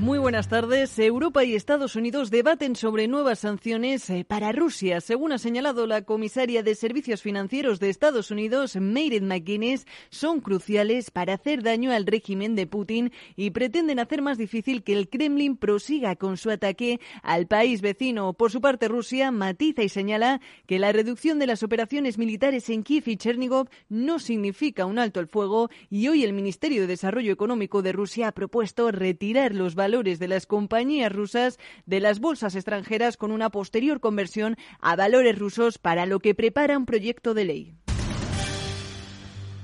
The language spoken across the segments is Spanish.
Muy buenas tardes. Europa y Estados Unidos debaten sobre nuevas sanciones eh, para Rusia. Según ha señalado la comisaria de Servicios Financieros de Estados Unidos, Meredith McGuinness, son cruciales para hacer daño al régimen de Putin y pretenden hacer más difícil que el Kremlin prosiga con su ataque al país vecino. Por su parte, Rusia matiza y señala que la reducción de las operaciones militares en Kiev y Chernigov no significa un alto al fuego y hoy el Ministerio de Desarrollo Económico de Rusia ha propuesto retirar los valores valores de las compañías rusas de las bolsas extranjeras con una posterior conversión a valores rusos para lo que prepara un proyecto de ley.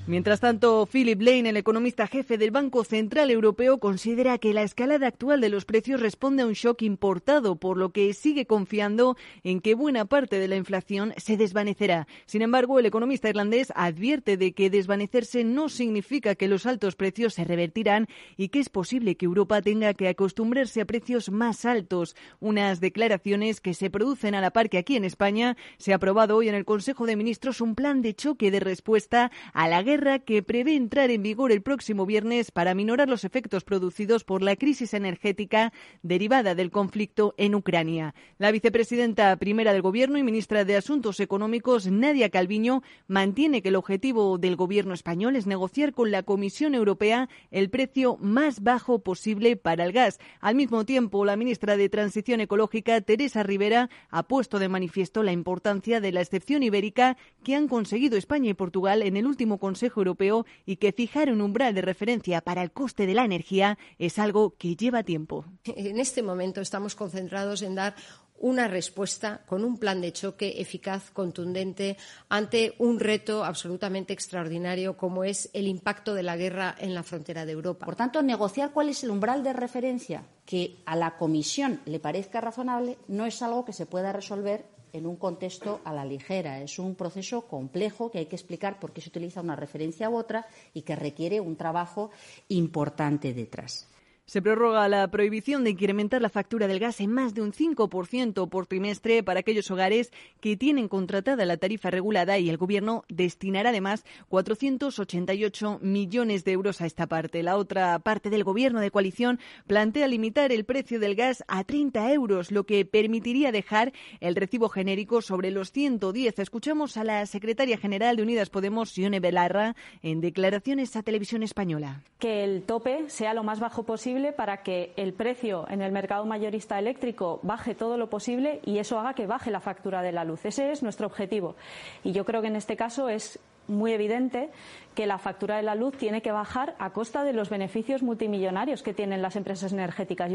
Mientras tanto, Philip Lane, el economista jefe del Banco Central Europeo, considera que la escalada actual de los precios responde a un shock importado, por lo que sigue confiando en que buena parte de la inflación se desvanecerá. Sin embargo, el economista irlandés advierte de que desvanecerse no significa que los altos precios se revertirán y que es posible que Europa tenga que acostumbrarse a precios más altos. Unas declaraciones que se producen a la par que aquí en España se ha aprobado hoy en el Consejo de Ministros un plan de choque de respuesta a la guerra que prevé entrar en vigor el próximo viernes para minorar los efectos producidos por la crisis energética derivada del conflicto en Ucrania. La vicepresidenta primera del Gobierno y ministra de Asuntos Económicos, Nadia Calviño, mantiene que el objetivo del Gobierno español es negociar con la Comisión Europea el precio más bajo posible para el gas. Al mismo tiempo, la ministra de Transición Ecológica, Teresa Rivera, ha puesto de manifiesto la importancia de la excepción ibérica que han conseguido España y Portugal en el último Consejo Europeo y que fijar un umbral de referencia para el coste de la energía es algo que lleva tiempo. En este momento estamos concentrados en dar una respuesta con un plan de choque eficaz, contundente, ante un reto absolutamente extraordinario como es el impacto de la guerra en la frontera de Europa. Por tanto, negociar cuál es el umbral de referencia que a la Comisión le parezca razonable no es algo que se pueda resolver en un contexto a la ligera. Es un proceso complejo que hay que explicar por qué se utiliza una referencia u otra y que requiere un trabajo importante detrás. Se prorroga la prohibición de incrementar la factura del gas en más de un 5% por trimestre para aquellos hogares que tienen contratada la tarifa regulada y el Gobierno destinará además 488 millones de euros a esta parte. La otra parte del Gobierno de coalición plantea limitar el precio del gas a 30 euros, lo que permitiría dejar el recibo genérico sobre los 110. Escuchamos a la secretaria general de Unidas Podemos, Sione Belarra, en declaraciones a Televisión Española. Que el tope sea lo más bajo posible para que el precio en el mercado mayorista eléctrico baje todo lo posible y eso haga que baje la factura de la luz. Ese es nuestro objetivo. Y yo creo que en este caso es muy evidente que la factura de la luz tiene que bajar a costa de los beneficios multimillonarios que tienen las empresas energéticas.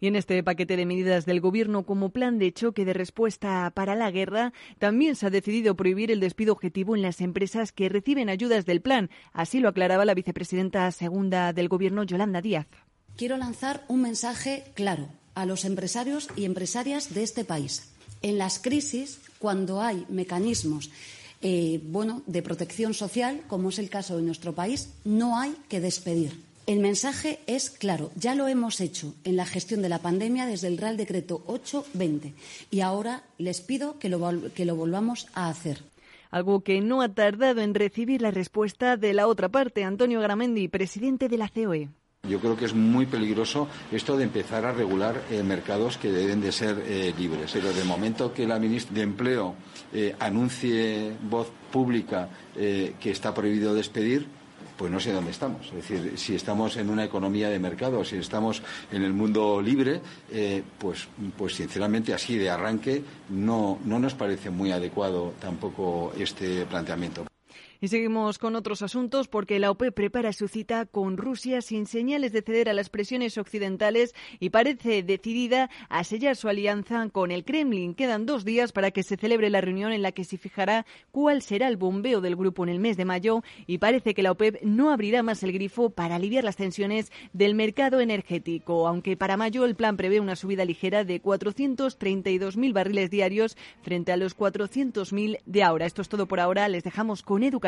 Y en este paquete de medidas del Gobierno como plan de choque de respuesta para la guerra, también se ha decidido prohibir el despido objetivo en las empresas que reciben ayudas del plan. Así lo aclaraba la vicepresidenta segunda del Gobierno, Yolanda Díaz. Quiero lanzar un mensaje claro a los empresarios y empresarias de este país. En las crisis, cuando hay mecanismos eh, bueno, de protección social, como es el caso de nuestro país, no hay que despedir. El mensaje es claro, ya lo hemos hecho en la gestión de la pandemia desde el Real Decreto 820 y ahora les pido que lo, que lo volvamos a hacer algo que no ha tardado en recibir la respuesta de la otra parte. Antonio Gramendi, presidente de la COE. Yo creo que es muy peligroso esto de empezar a regular eh, mercados que deben de ser eh, libres. Pero de momento que la ministra de Empleo eh, anuncie voz pública que está prohibido despedir, pues no sé dónde estamos. Es decir, si estamos en una economía de mercado, si estamos en el mundo libre, eh, pues, pues sinceramente así de arranque no, no nos parece muy adecuado tampoco este planteamiento. Y seguimos con otros asuntos porque la OPEP prepara su cita con Rusia sin señales de ceder a las presiones occidentales y parece decidida a sellar su alianza con el Kremlin. Quedan dos días para que se celebre la reunión en la que se fijará cuál será el bombeo del grupo en el mes de mayo y parece que la OPEP no abrirá más el grifo para aliviar las tensiones del mercado energético, aunque para mayo el plan prevé una subida ligera de 432.000 barriles diarios frente a los 400.000 de ahora. Esto es todo por ahora. Les dejamos con educación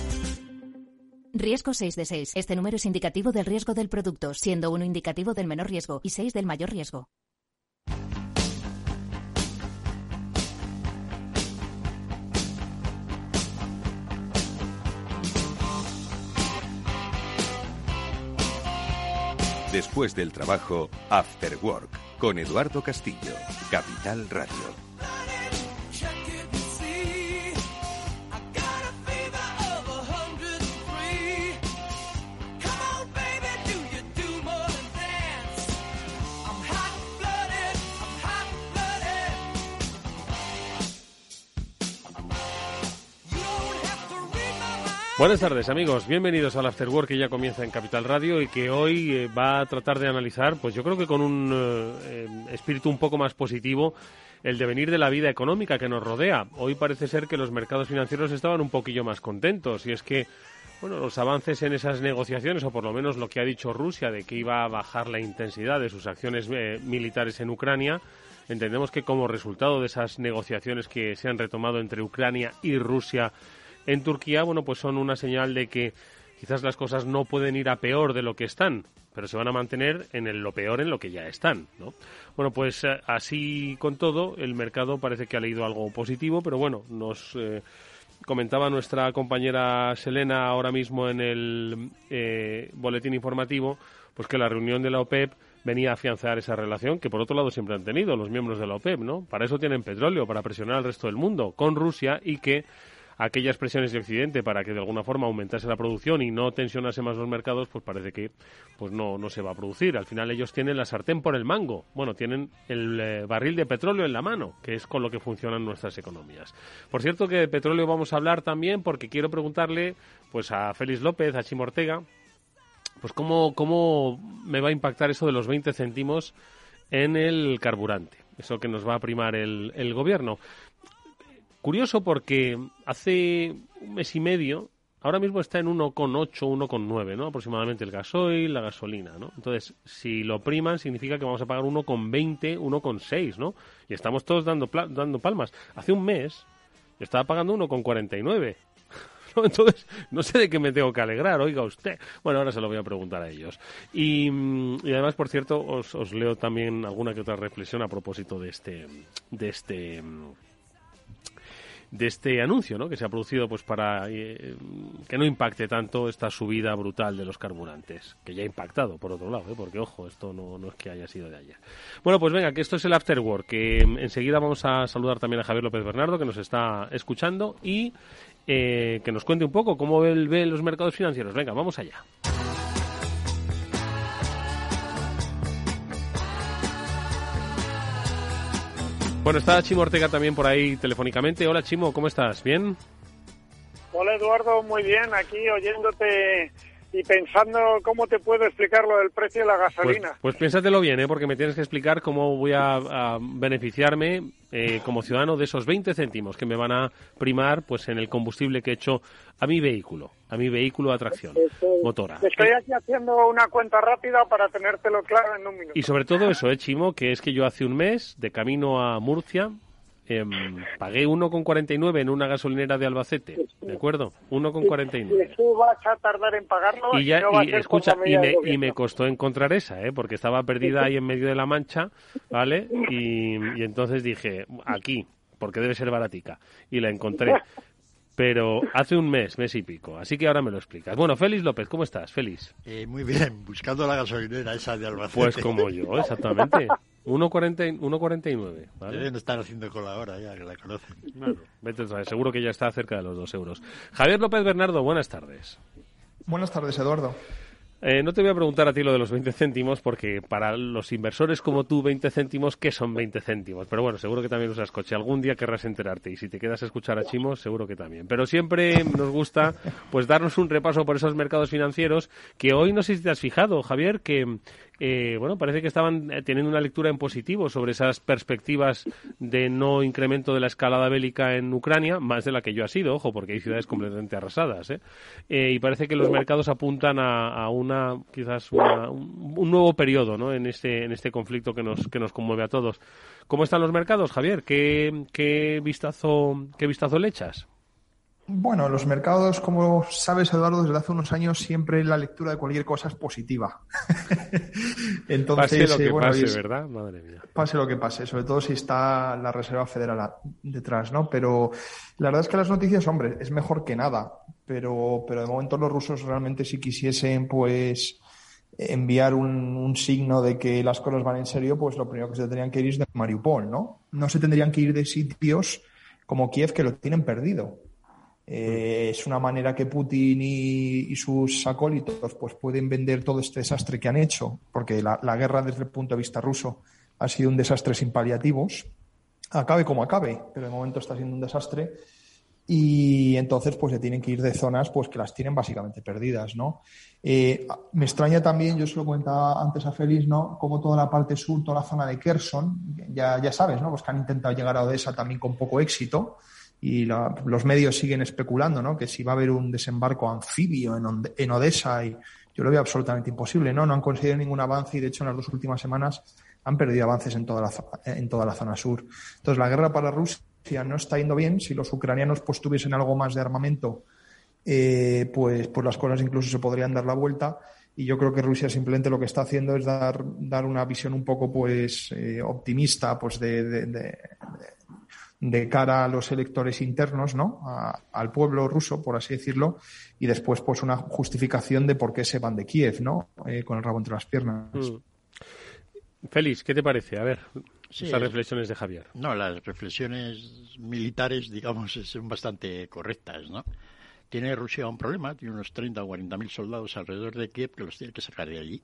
Riesgo 6 de 6. Este número es indicativo del riesgo del producto, siendo uno indicativo del menor riesgo y 6 del mayor riesgo. Después del trabajo, After Work, con Eduardo Castillo, Capital Radio. Buenas tardes amigos, bienvenidos al After Work que ya comienza en Capital Radio y que hoy eh, va a tratar de analizar, pues yo creo que con un eh, espíritu un poco más positivo, el devenir de la vida económica que nos rodea. Hoy parece ser que los mercados financieros estaban un poquillo más contentos y es que bueno, los avances en esas negociaciones, o por lo menos lo que ha dicho Rusia de que iba a bajar la intensidad de sus acciones eh, militares en Ucrania, entendemos que como resultado de esas negociaciones que se han retomado entre Ucrania y Rusia en Turquía, bueno, pues son una señal de que quizás las cosas no pueden ir a peor de lo que están, pero se van a mantener en lo peor en lo que ya están, ¿no? Bueno, pues eh, así con todo, el mercado parece que ha leído algo positivo, pero bueno, nos eh, comentaba nuestra compañera Selena ahora mismo en el eh, boletín informativo, pues que la reunión de la OPEP venía a afianzar esa relación que por otro lado siempre han tenido los miembros de la OPEP, ¿no? Para eso tienen petróleo, para presionar al resto del mundo con Rusia y que aquellas presiones de Occidente para que de alguna forma aumentase la producción y no tensionase más los mercados, pues parece que pues no, no se va a producir. Al final ellos tienen la sartén por el mango. Bueno, tienen el eh, barril de petróleo en la mano, que es con lo que funcionan nuestras economías. Por cierto que de petróleo vamos a hablar también porque quiero preguntarle pues a Félix López, a Chimo Ortega, pues cómo, cómo me va a impactar eso de los 20 céntimos en el carburante, eso que nos va a primar el, el gobierno. Curioso porque hace un mes y medio, ahora mismo está en 1,8, 1,9, ¿no? Aproximadamente el gasoil, la gasolina, ¿no? Entonces, si lo priman, significa que vamos a pagar 1,20, 1,6, ¿no? Y estamos todos dando, dando palmas. Hace un mes, yo estaba pagando 1,49. Entonces, no sé de qué me tengo que alegrar, oiga usted. Bueno, ahora se lo voy a preguntar a ellos. Y, y además, por cierto, os, os, leo también alguna que otra reflexión a propósito de este, de este de este anuncio ¿no? que se ha producido pues para eh, que no impacte tanto esta subida brutal de los carburantes, que ya ha impactado por otro lado, ¿eh? porque ojo, esto no, no es que haya sido de ayer. Bueno, pues venga, que esto es el After Work, que mm, enseguida vamos a saludar también a Javier López Bernardo, que nos está escuchando, y eh, que nos cuente un poco cómo ve, ve los mercados financieros. Venga, vamos allá. Bueno, está Chimo Ortega también por ahí telefónicamente. Hola Chimo, ¿cómo estás? ¿Bien? Hola Eduardo, muy bien, aquí oyéndote y pensando cómo te puedo explicar lo del precio de la pues, gasolina. Pues, pues piénsatelo bien, ¿eh? porque me tienes que explicar cómo voy a, beneficiarme eh, como ciudadano de esos 20 céntimos que me van a primar pues en el combustible que he hecho a mi vehículo, a mi vehículo a tracción motora. Estoy aquí haciendo una cuenta rápida para tenértelo claro en un minuto. Y sobre todo eso, ¿eh, Chimo? Que es que yo hace un mes, de camino a Murcia, eh, pagué 1,49 en una gasolinera de Albacete, ¿de acuerdo? 1,49. Eso vas a tardar en pagarlo. Y, ya, y, escucha, y me, y me, costó encontrar esa, ¿eh? porque estaba perdida ahí en medio de la mancha, ¿vale? Y, y entonces dije, aquí, porque debe ser baratica. Y la encontré. pero hace un mes, mes y pico. Así que ahora me lo explicas. Bueno, Félix López, ¿cómo estás? Félix. Eh, muy bien, buscando la gasolinera esa de Albacete. Pues como yo, exactamente. 1,49. ¿vale? Deben estar haciendo cola ahora ya, que la conocen. vete, seguro que ya está cerca de los dos euros. Javier López Bernardo, buenas tardes. Buenas tardes, Eduardo. Eh, no te voy a preguntar a ti lo de los 20 céntimos, porque para los inversores como tú, 20 céntimos, ¿qué son 20 céntimos? Pero bueno, seguro que también usas coche. Algún día querrás enterarte y si te quedas a escuchar a Chimo, seguro que también. Pero siempre nos gusta pues darnos un repaso por esos mercados financieros que hoy no sé si te has fijado, Javier, que, eh, bueno, parece que estaban eh, teniendo una lectura en positivo sobre esas perspectivas de no incremento de la escalada bélica en Ucrania, más de la que yo ha sido, ojo, porque hay ciudades completamente arrasadas. ¿eh? y parece que los mercados apuntan a, una, quizás, un, nuevo periodo ¿no? en, este, en este conflicto que nos, que nos conmueve a todos. ¿Cómo están los mercados, Javier? ¿Qué, qué, vistazo, qué vistazo le echas? Bueno, los mercados, como sabes, Eduardo, desde hace unos años siempre la lectura de cualquier cosa es positiva. Entonces, pase lo que eh, pase, ¿verdad? Madre mía. Pase lo que pase, sobre todo si está la Reserva Federal detrás, ¿no? Pero la verdad es que las noticias, hombre, es mejor que nada. Pero, pero de momento los rusos realmente si quisiesen, pues enviar un, un, signo de que las cosas van en serio, pues lo primero que se tendrían que ir es de Mariupol, ¿no? No se tendrían que ir de sitios como Kiev que lo tienen perdido. Eh, es una manera que Putin y, sus acólitos pues pueden vender todo este desastre que han hecho, porque la, guerra desde el punto de vista ruso ha sido un desastre sin paliativos. Acabe como acabe, pero de momento está siendo un desastre. Y entonces pues se tienen que ir de zonas pues que las tienen básicamente perdidas, ¿no? Eh, me extraña también, yo se lo comentaba antes a Félix, ¿no? Como toda la parte sur, toda la zona de Kherson, ya, ya sabes, ¿no? Pues que han intentado llegar a Odessa también con poco éxito y los medios siguen especulando, ¿no? Que si va a haber un desembarco anfibio en, en, Odessa y yo lo veo absolutamente imposible, ¿no? No han conseguido ningún avance y de hecho en las dos últimas semanas han perdido avances en toda la, en toda la zona sur. Entonces la guerra para Rusia no está yendo bien. Si los ucranianos pues tuviesen algo más de armamento, eh, pues, las cosas incluso se podrían dar la vuelta. Y yo creo que Rusia simplemente lo que está haciendo es dar, dar una visión un poco pues eh, optimista pues de cara a los electores internos, ¿no? al pueblo ruso, por así decirlo, y después, pues, una justificación de por qué se van de Kiev, ¿no? Eh, con el rabo entre las piernas. Mm. Félix, ¿qué te parece? A ver, esas reflexiones de Javier. No, las reflexiones militares, digamos, son bastante correctas, ¿no? Tiene Rusia un problema, tiene unos 30 o 40 mil soldados alrededor de Kiev que los tiene que sacar de allí.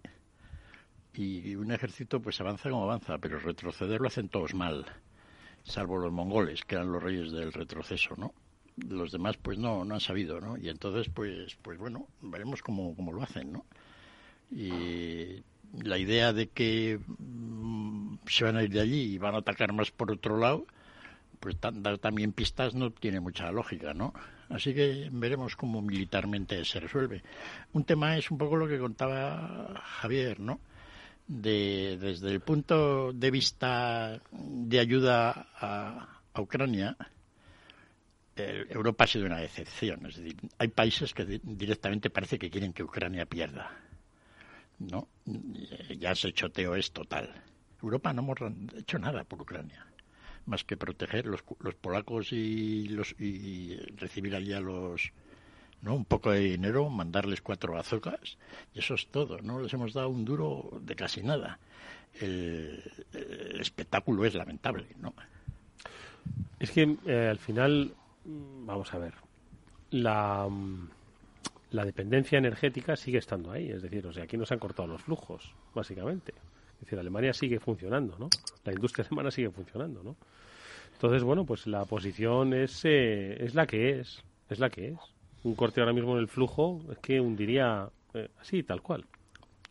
Y un ejército, pues, avanza como avanza, pero retroceder lo hacen todos mal salvo los mongoles, que eran los reyes del retroceso, ¿no? Los demás, pues no, no han sabido, ¿no? Y entonces, pues, pues bueno, veremos cómo, cómo lo hacen, ¿no? Y la idea de que mm, se van a ir de allí y van a atacar más por otro lado, pues dar también pistas no tiene mucha lógica, ¿no? Así que veremos cómo militarmente se resuelve. Un tema es un poco lo que contaba Javier, ¿no? De, desde el punto de vista de ayuda a, Ucrania, Europa ha sido una decepción. Es decir, hay países que directamente parece que quieren que Ucrania pierda. ¿no? Ya se choteo es total. Europa no hemos hecho nada por Ucrania, más que proteger los, los polacos y, los, y recibir allí a los, ¿no? Un poco de dinero, mandarles cuatro bazocas y eso es todo. No les hemos dado un duro de casi nada. El, espectáculo es lamentable, ¿no? Es que eh, al final, vamos a ver, la, la dependencia energética sigue estando ahí. Es decir, o sea, aquí nos han cortado los flujos, básicamente. Es decir, Alemania sigue funcionando, ¿no? La industria alemana sigue funcionando, ¿no? Entonces, bueno, pues la posición es, eh, es la que es, es la que es un corte ahora mismo en el flujo es que hundiría eh, así, tal cual.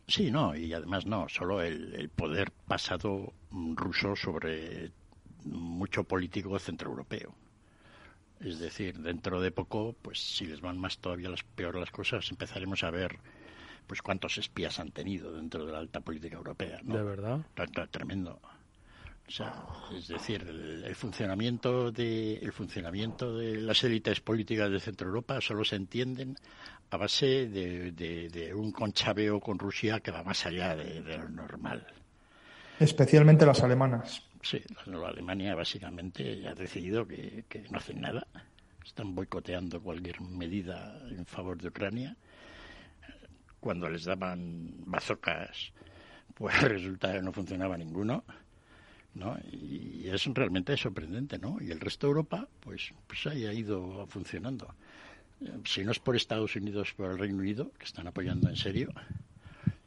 Sí, no, y además no, solo el, poder pasado ruso sobre mucho político centroeuropeo. Es decir, dentro de poco, pues si les van más todavía las peor las cosas, empezaremos a ver pues cuántos espías han tenido dentro de la alta política europea. ¿no? De verdad. Tremendo. O sea, es decir, el, funcionamiento de el funcionamiento de las élites políticas de Centro Europa solo se entienden a base de, un conchabeo con Rusia que va más allá de, lo normal. Especialmente las alemanas. Sí, la Alemania básicamente ha decidido que, que no hacen nada. Están boicoteando cualquier medida en favor de Ucrania. Cuando les daban bazocas, pues resulta que no funcionaba ninguno ¿no? Y es realmente sorprendente, ¿no? Y el resto de Europa, pues, pues ahí ha ido funcionando. Si no es por Estados Unidos, por el Reino Unido, que están apoyando en serio,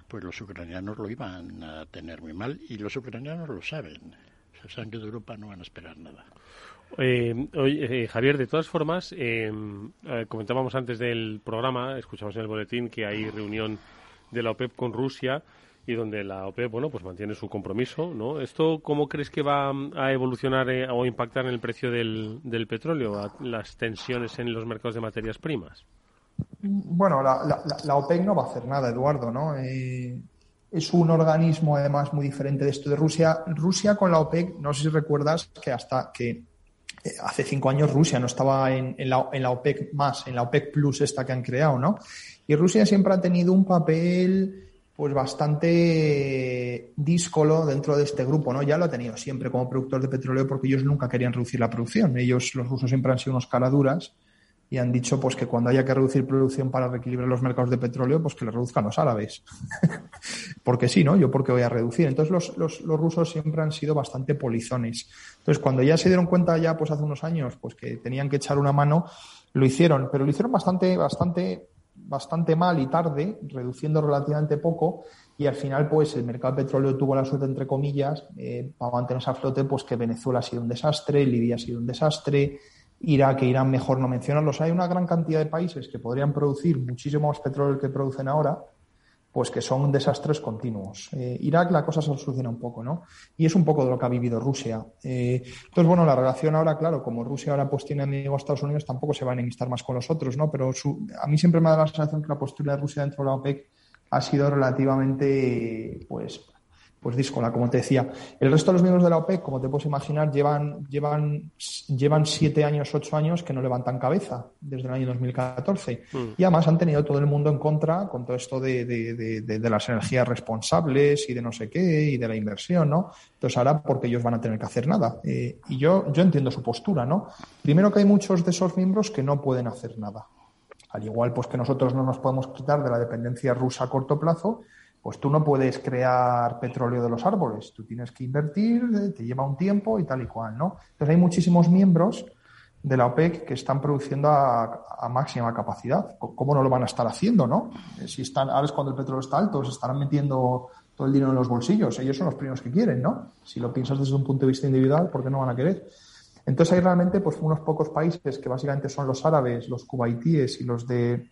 pues los ucranianos lo iban a tener muy mal y los ucranianos lo saben. O sea, saben que de Europa no van a esperar nada. Eh, oye, eh, Javier, de todas formas, eh, comentábamos antes del programa, escuchamos en el boletín que hay reunión de la OPEP con Rusia y donde la OPEP, bueno, pues mantiene su compromiso, ¿no? ¿Esto cómo crees que va a evolucionar eh, o impactar en el precio del, del petróleo, las tensiones en los mercados de materias primas? Bueno, la, la, OPEC no va a hacer nada, Eduardo, ¿no? Eh, es un organismo además muy diferente de esto de Rusia. Rusia con la OPEC, no sé si recuerdas que hasta que eh, hace cinco años Rusia no estaba en, la, en, la, OPEC más, en la OPEC Plus esta que han creado, ¿no? Y Rusia siempre ha tenido un papel pues bastante díscolo dentro de este grupo, ¿no? Ya lo ha tenido siempre como productor de petróleo porque ellos nunca querían reducir la producción. Ellos, los rusos, siempre han sido unos caraduras y han dicho pues que cuando haya que reducir producción para reequilibrar los mercados de petróleo, pues que le reduzcan los árabes. porque sí, ¿no? Yo porque voy a reducir. Entonces los, los, los, rusos siempre han sido bastante polizones. Entonces cuando ya se dieron cuenta ya pues hace unos años pues que tenían que echar una mano, lo hicieron, pero lo hicieron bastante, bastante, bastante mal y tarde, reduciendo relativamente poco, y al final pues el mercado de petróleo tuvo la suerte entre comillas eh, para mantenerse a flote pues que Venezuela ha sido un desastre, Libia ha sido un desastre, Irak e Irán mejor no mencionarlos. Hay una gran cantidad de países que podrían producir muchísimo más petróleo que producen ahora, pues que son desastres continuos. Eh, Irak la cosa se soluciona un poco, ¿no? Y es un poco de lo que ha vivido Rusia. Eh, entonces, bueno, la relación ahora, claro, como Rusia ahora pues tiene amigos a Estados Unidos, tampoco se va a enemistar más con los otros, ¿no? Pero a mí siempre me dado la sensación que la postura de Rusia dentro de la OPEC ha sido relativamente, pues, pues díscola, como te decía. El resto de los miembros de la OPEC, como te puedes imaginar, llevan, llevan, llevan siete años, ocho años que no levantan cabeza desde el año 2014. Mm. Y además han tenido todo el mundo en contra con todo esto de, de, de, las energías responsables y de no sé qué y de la inversión, ¿no? Entonces ahora porque ellos van a tener que hacer nada. Eh, y yo, yo entiendo su postura, ¿no? Primero que hay muchos de esos miembros que no pueden hacer nada. Al igual pues que nosotros no nos podemos quitar de la dependencia rusa a corto plazo, pues tú no puedes crear petróleo de los árboles, tú tienes que invertir, eh, te lleva un tiempo y tal y cual, ¿no? Entonces hay muchísimos miembros de la OPEC que están produciendo a, máxima capacidad. ¿Cómo no lo van a estar haciendo, no? Eh, si están, ahora es cuando el petróleo está alto, se estarán metiendo todo el dinero en los bolsillos. Ellos son los primeros que quieren, ¿no? Si lo piensas desde un punto de vista individual, ¿por qué no van a querer? Entonces hay realmente pues unos pocos países que básicamente son los árabes, los cubaitíes y los de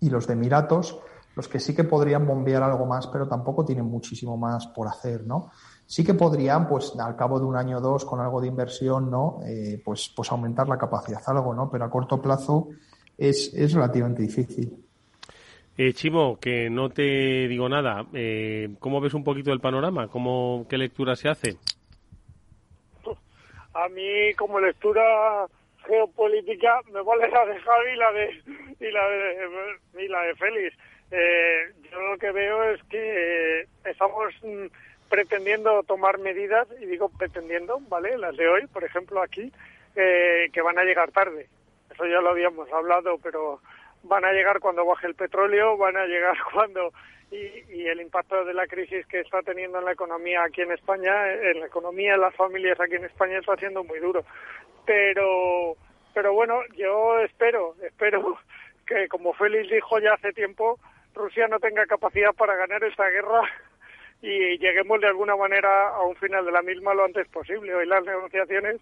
y los de Emiratos los que sí que podrían bombear algo más, pero tampoco tienen muchísimo más por hacer, ¿no? Sí que podrían, pues al cabo de un año o dos, con algo de inversión, ¿no? Eh, pues, pues aumentar la capacidad algo, ¿no? Pero a corto plazo es, es relativamente difícil. Eh, Chimo, que no te digo nada, eh, ¿cómo ves un poquito el panorama? ¿Cómo, ¿Qué lectura se hace? A mí, como lectura geopolítica, me vale la de Javi y la de, y la de, y la de Félix eh, yo lo que veo es que estamos mm, pretendiendo tomar medidas, y digo pretendiendo, ¿vale? Las de hoy, por ejemplo, aquí, eh, que van a llegar tarde. Eso ya lo habíamos hablado, pero van a llegar cuando baje el petróleo, van a llegar cuando... Y, y el impacto de la crisis que está teniendo en la economía aquí en España, en la economía de las familias aquí en España está siendo muy duro. Pero, pero bueno, yo espero, espero que como Félix dijo ya hace tiempo, Rusia no tenga capacidad para ganar esta guerra y lleguemos de alguna manera a un final de la misma lo antes posible. Hoy las negociaciones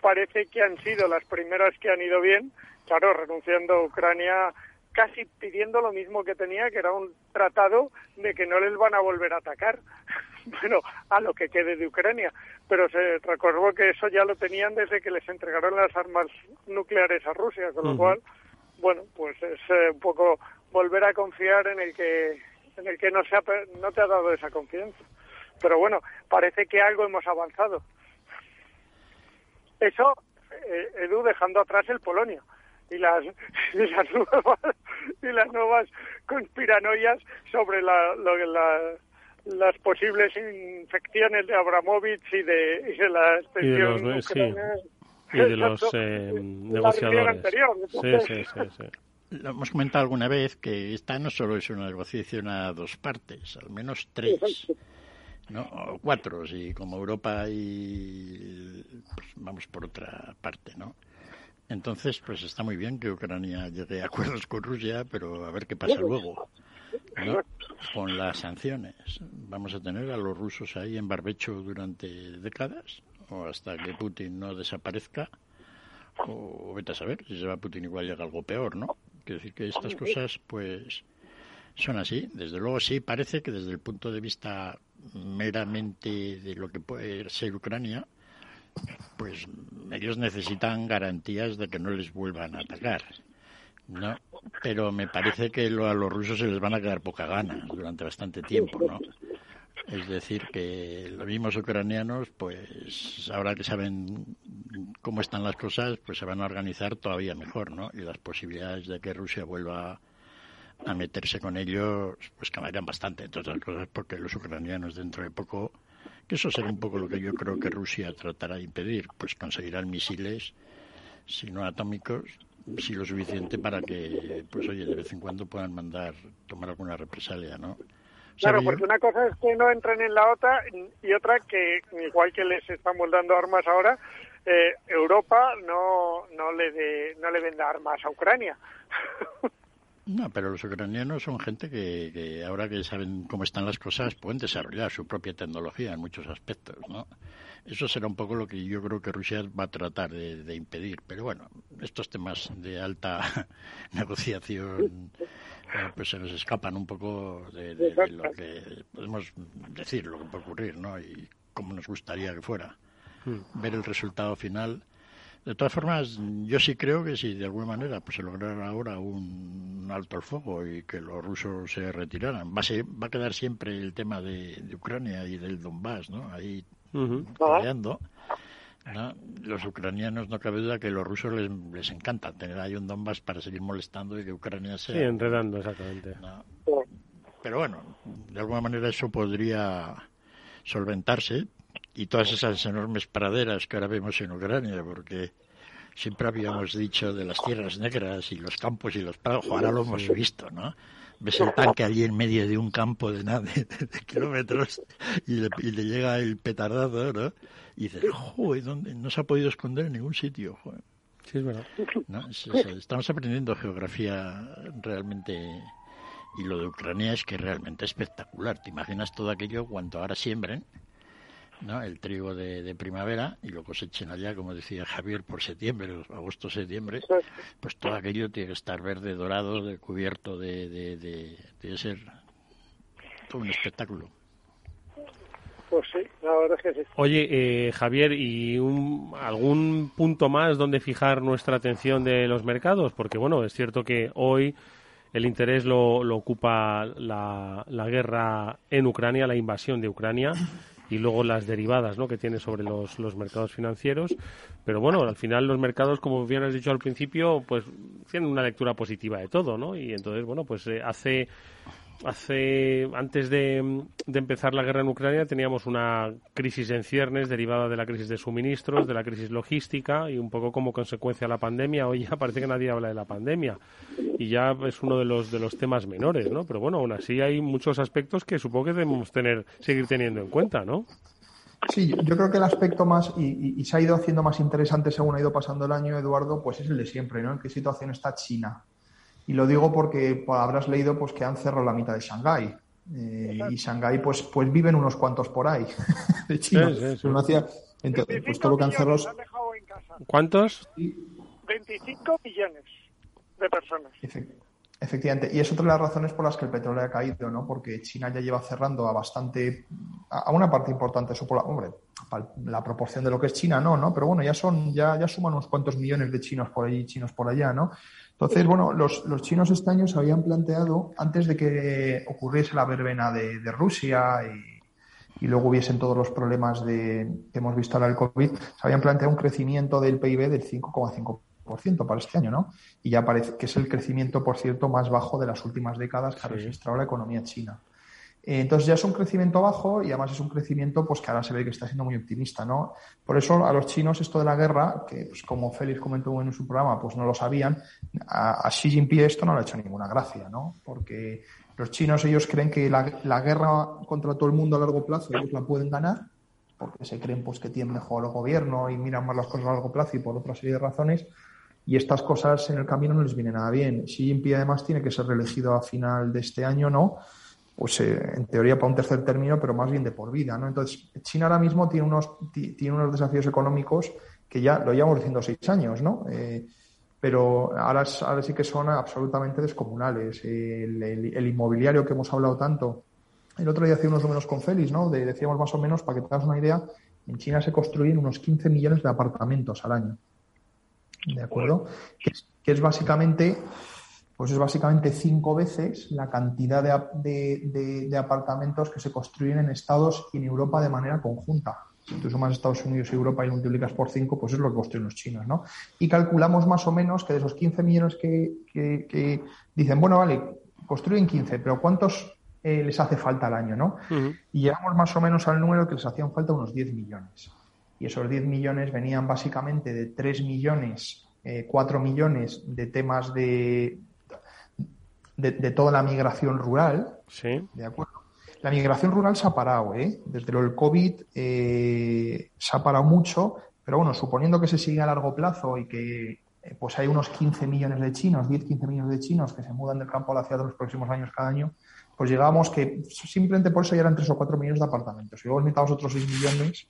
parece que han sido las primeras que han ido bien, claro, renunciando a Ucrania casi pidiendo lo mismo que tenía, que era un tratado de que no les van a volver a atacar, bueno, a lo que quede de Ucrania. Pero se recordó que eso ya lo tenían desde que les entregaron las armas nucleares a Rusia, con lo cual, bueno, pues es eh, un poco volver a confiar en el que en el que no, se no te ha dado esa confianza. Pero bueno, parece que algo hemos avanzado. Eso, eh, Edu, dejando atrás el Polonia y las, y las nuevas y las nuevas conspiranoias sobre la, las posibles infecciones de Abramovich y de, y de la extensión y de los, eh, negociadores. sí, sí, sí lo hemos comentado alguna vez que esta no solo es una negociación a dos partes, al menos tres, ¿no? O cuatro, si como Europa y pues vamos por otra parte, ¿no? Entonces, pues está muy bien que Ucrania llegue a acuerdos con Rusia, pero a ver qué pasa luego, ¿no? Con las sanciones. ¿Vamos a tener a los rusos ahí en barbecho durante décadas? ¿O hasta que Putin no desaparezca? O vete a saber, si se va Putin igual llega algo peor, ¿no? Quiero decir que estas cosas, pues, son así. Desde luego sí, parece que desde el punto de vista meramente de lo que puede ser Ucrania, pues ellos necesitan garantías de que no les vuelvan a atacar. ¿no? Pero me parece que a los rusos se les van a quedar poca ganas durante bastante tiempo, ¿no? Es decir, que los mismos ucranianos, pues ahora que saben cómo están las cosas, pues se van a organizar todavía mejor, ¿no? Y las posibilidades de que Rusia vuelva a meterse con ellos, pues cambiarían bastante, entre otras cosas, porque los ucranianos dentro de poco, que eso será un poco lo que yo creo que Rusia tratará de impedir, pues conseguirán misiles, si no atómicos, si lo suficiente para que, pues oye, de vez en cuando puedan mandar, tomar alguna represalia, ¿no? Claro, porque una cosa es que no entren en la OTAN y otra que, igual que les estamos dando armas ahora, eh, Europa no, no, le no le venda armas a Ucrania. No, pero los ucranianos son gente que, ahora que saben cómo están las cosas pueden desarrollar su propia tecnología en muchos aspectos, ¿no? Eso será un poco lo que yo creo que Rusia va a tratar de, impedir. Pero bueno, estos temas de alta negociación pues se nos escapan un poco de, lo que podemos decir, lo que puede ocurrir, ¿no? Y cómo nos gustaría que fuera. Hmm. Ver el resultado final de todas formas, yo sí creo que si de alguna manera pues se lograra ahora un alto al fuego y que los rusos se retiraran, va a, va a quedar siempre el tema de, Ucrania y del Donbass, ¿no? Ahí peleando. Los ucranianos no cabe duda que los rusos les, les encanta tener ahí un Donbass para seguir molestando y que Ucrania sea... Sí, enredando, exactamente. Pero bueno, de alguna manera eso podría solventarse y todas esas enormes praderas que ahora vemos en Ucrania, porque siempre habíamos dicho de las tierras negras y los campos y los prados, ahora lo hemos visto, ¿no? Ves el tanque allí en medio de un campo de nada de, kilómetros y le, llega el petardazo, ¿no? Y dices, joder, ¿dónde? no se ha podido esconder en ningún sitio, joder. Sí, es verdad. estamos aprendiendo geografía realmente y lo de Ucrania es que es realmente espectacular. ¿Te imaginas todo aquello cuando ahora siembren? ¿No? el trigo de, primavera y lo cosechen allá, como decía Javier, por septiembre, agosto, septiembre, pues todo aquello tiene que estar verde, dorado, de, cubierto de, de, ser todo un espectáculo. Pues sí, la verdad es que sí. Oye, eh, Javier, ¿y un, algún punto más donde fijar nuestra atención de los mercados? Porque, bueno, es cierto que hoy el interés lo, lo ocupa la, la guerra en Ucrania, la invasión de Ucrania y luego las derivadas ¿no? que tiene sobre los, los mercados financieros. Pero bueno, al final los mercados, como bien has dicho al principio, pues tienen una lectura positiva de todo, ¿no? Y entonces, bueno, pues eh, hace hace antes de, empezar la guerra en Ucrania teníamos una crisis en ciernes derivada de la crisis de suministros, de la crisis logística y un poco como consecuencia de la pandemia. Hoy ya parece que nadie habla de la pandemia y ya es uno de los de los temas menores, ¿no? Pero bueno, aún así hay muchos aspectos que supongo que debemos tener seguir teniendo en cuenta, ¿no? Sí, yo creo que el aspecto más, y, se ha ido haciendo más interesante según ha ido pasando el año, Eduardo, pues es el de siempre, ¿no? ¿En qué situación está China? Y lo digo porque pues, habrás leído pues, que han cerrado la mitad de Shanghái. Eh, y Shanghái pues, pues viven unos cuantos por ahí de China. Entonces, pues todo lo que han cerrado... ¿Cuántos? 25 millones de personas. Efectivamente, y es otra de las razones por las que el petróleo ha caído, ¿no? Porque China ya lleva cerrando a bastante, a una parte importante de su población, hombre, la proporción de lo que es China, no, ¿no? Pero bueno, ya son, ya, ya suman unos cuantos millones de chinos por allí, chinos por allá, ¿no? Entonces, bueno, los, los chinos este año se habían planteado, antes de que ocurriese la verbena de, Rusia y, luego hubiesen todos los problemas de, que hemos visto ahora el COVID, se habían planteado un crecimiento del PIB del 5,5% para este año, ¿no? Y ya parece que es el crecimiento, por cierto, más bajo de las últimas décadas que ha registrado la economía china. Eh, entonces ya es un crecimiento bajo y además es un crecimiento pues que ahora se ve que está siendo muy optimista, ¿no? Por eso a los chinos esto de la guerra, que pues, como Félix comentó en su programa, pues no lo sabían, a, Xi Jinping esto no le ha hecho ninguna gracia, ¿no? Porque los chinos ellos creen que la, guerra contra todo el mundo a largo plazo ellos la pueden ganar porque se creen pues que tienen mejor gobierno y miran más las cosas a largo plazo y por otra serie de razones y estas cosas en el camino no les vienen nada bien. Xi Jinping además tiene que ser reelegido a final de este año, ¿no? Pues eh, en teoría para un tercer término, pero más bien de por vida, ¿no? Entonces, China ahora mismo tiene unos, tiene unos desafíos económicos que ya lo llevamos diciendo seis años, ¿no? Eh, pero ahora, ahora sí que son absolutamente descomunales. El, inmobiliario que hemos hablado tanto, el otro día hacía unos números con Félix, ¿no? decíamos más o menos, para que te hagas una idea, en China se construyen unos 15 millones de apartamentos al año. ¿De acuerdo? Que es, básicamente, pues es básicamente cinco veces la cantidad de, de apartamentos que se construyen en Estados y en Europa de manera conjunta si tú sumas Estados Unidos y Europa y multiplicas por 5, pues es lo que construyen los chinos, ¿no? Y calculamos más o menos que de esos 15 millones que, dicen, bueno, vale, construyen 15, pero ¿cuántos eh, les hace falta al año, no? Y llegamos más o menos al número que les hacían falta unos 10 millones. Y esos 10 millones venían básicamente de 3 millones, 4 eh, millones de temas de, de, de, toda la migración rural. Sí. ¿De acuerdo? La migración rural se ha parado, ¿eh? Desde lo del COVID eh, se ha parado mucho, pero bueno, suponiendo que se sigue a largo plazo y que eh, pues hay unos 15 millones de chinos, 10, 15 millones de chinos que se mudan del campo a la ciudad en los próximos años cada año, pues llegamos que simplemente por eso ya eran 3 o 4 millones de apartamentos. Y luego necesitamos otros 6 millones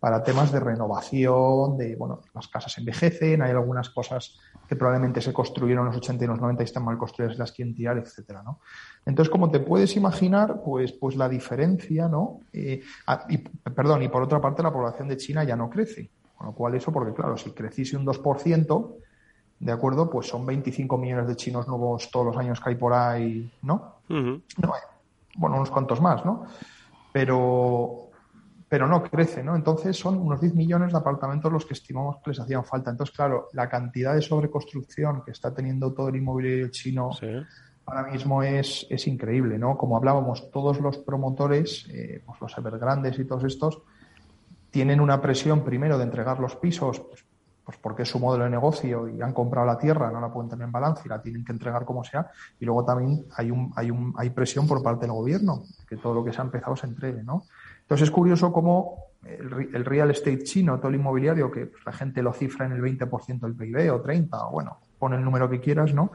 para temas de renovación, de, bueno, las casas envejecen, hay algunas cosas que probablemente se construyeron en los 80 y los 90 y están mal construidas las quieren tirar, etcétera, ¿no? Entonces, como te puedes imaginar, pues, pues la diferencia, ¿no? Eh, y, perdón, y por otra parte, la población de China ya no crece. Con lo cual, eso, porque claro, si creciese un 2%, ¿de acuerdo? Pues son 25 millones de chinos nuevos todos los años que hay por ahí, ¿no? no bueno, unos cuantos más, ¿no? Pero, pero no crece, ¿no? Entonces son unos 10 millones de apartamentos los que estimamos que les hacían falta. Entonces, claro, la cantidad de sobreconstrucción que está teniendo todo el inmobiliario chino ahora mismo es, es increíble, ¿no? Como hablábamos, todos los promotores, eh, pues los Evergrandes y todos estos, tienen una presión primero de entregar los pisos, pues, pues, porque es su modelo de negocio y han comprado la tierra, no la pueden tener en balance y la tienen que entregar como sea. Y luego también hay, un, hay, un, hay presión por parte del gobierno, que todo lo que se ha empezado se entregue, ¿no? Entonces es curioso cómo el, real estate chino, todo el inmobiliario, que pues, la gente lo cifra en el 20% del PIB o 30, o bueno, pone el número que quieras, ¿no?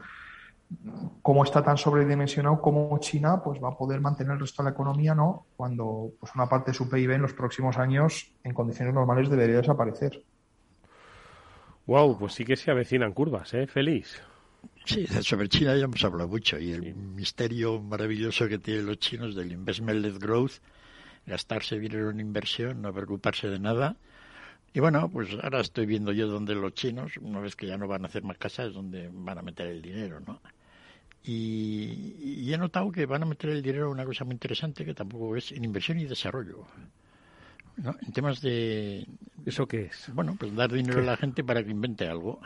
Cómo está tan sobredimensionado, cómo China pues va a poder mantener el resto de la economía, ¿no? Cuando pues una parte de su PIB en los próximos años, en condiciones normales, debería desaparecer. Wow, pues sí que se avecinan curvas, ¿eh? Feliz. Sí, sobre China ya hemos hablado mucho y el misterio maravilloso que tienen los chinos del investment-led growth gastarse dinero en inversión, no preocuparse de nada. Y bueno, pues ahora estoy viendo yo donde los chinos, una vez que ya no van a hacer más casas, donde van a meter el dinero, ¿no? Y, he notado que van a meter el dinero en una cosa muy interesante que tampoco es en inversión y desarrollo. ¿no? En temas de... ¿Eso qué es? Bueno, pues dar dinero a la gente para que invente algo.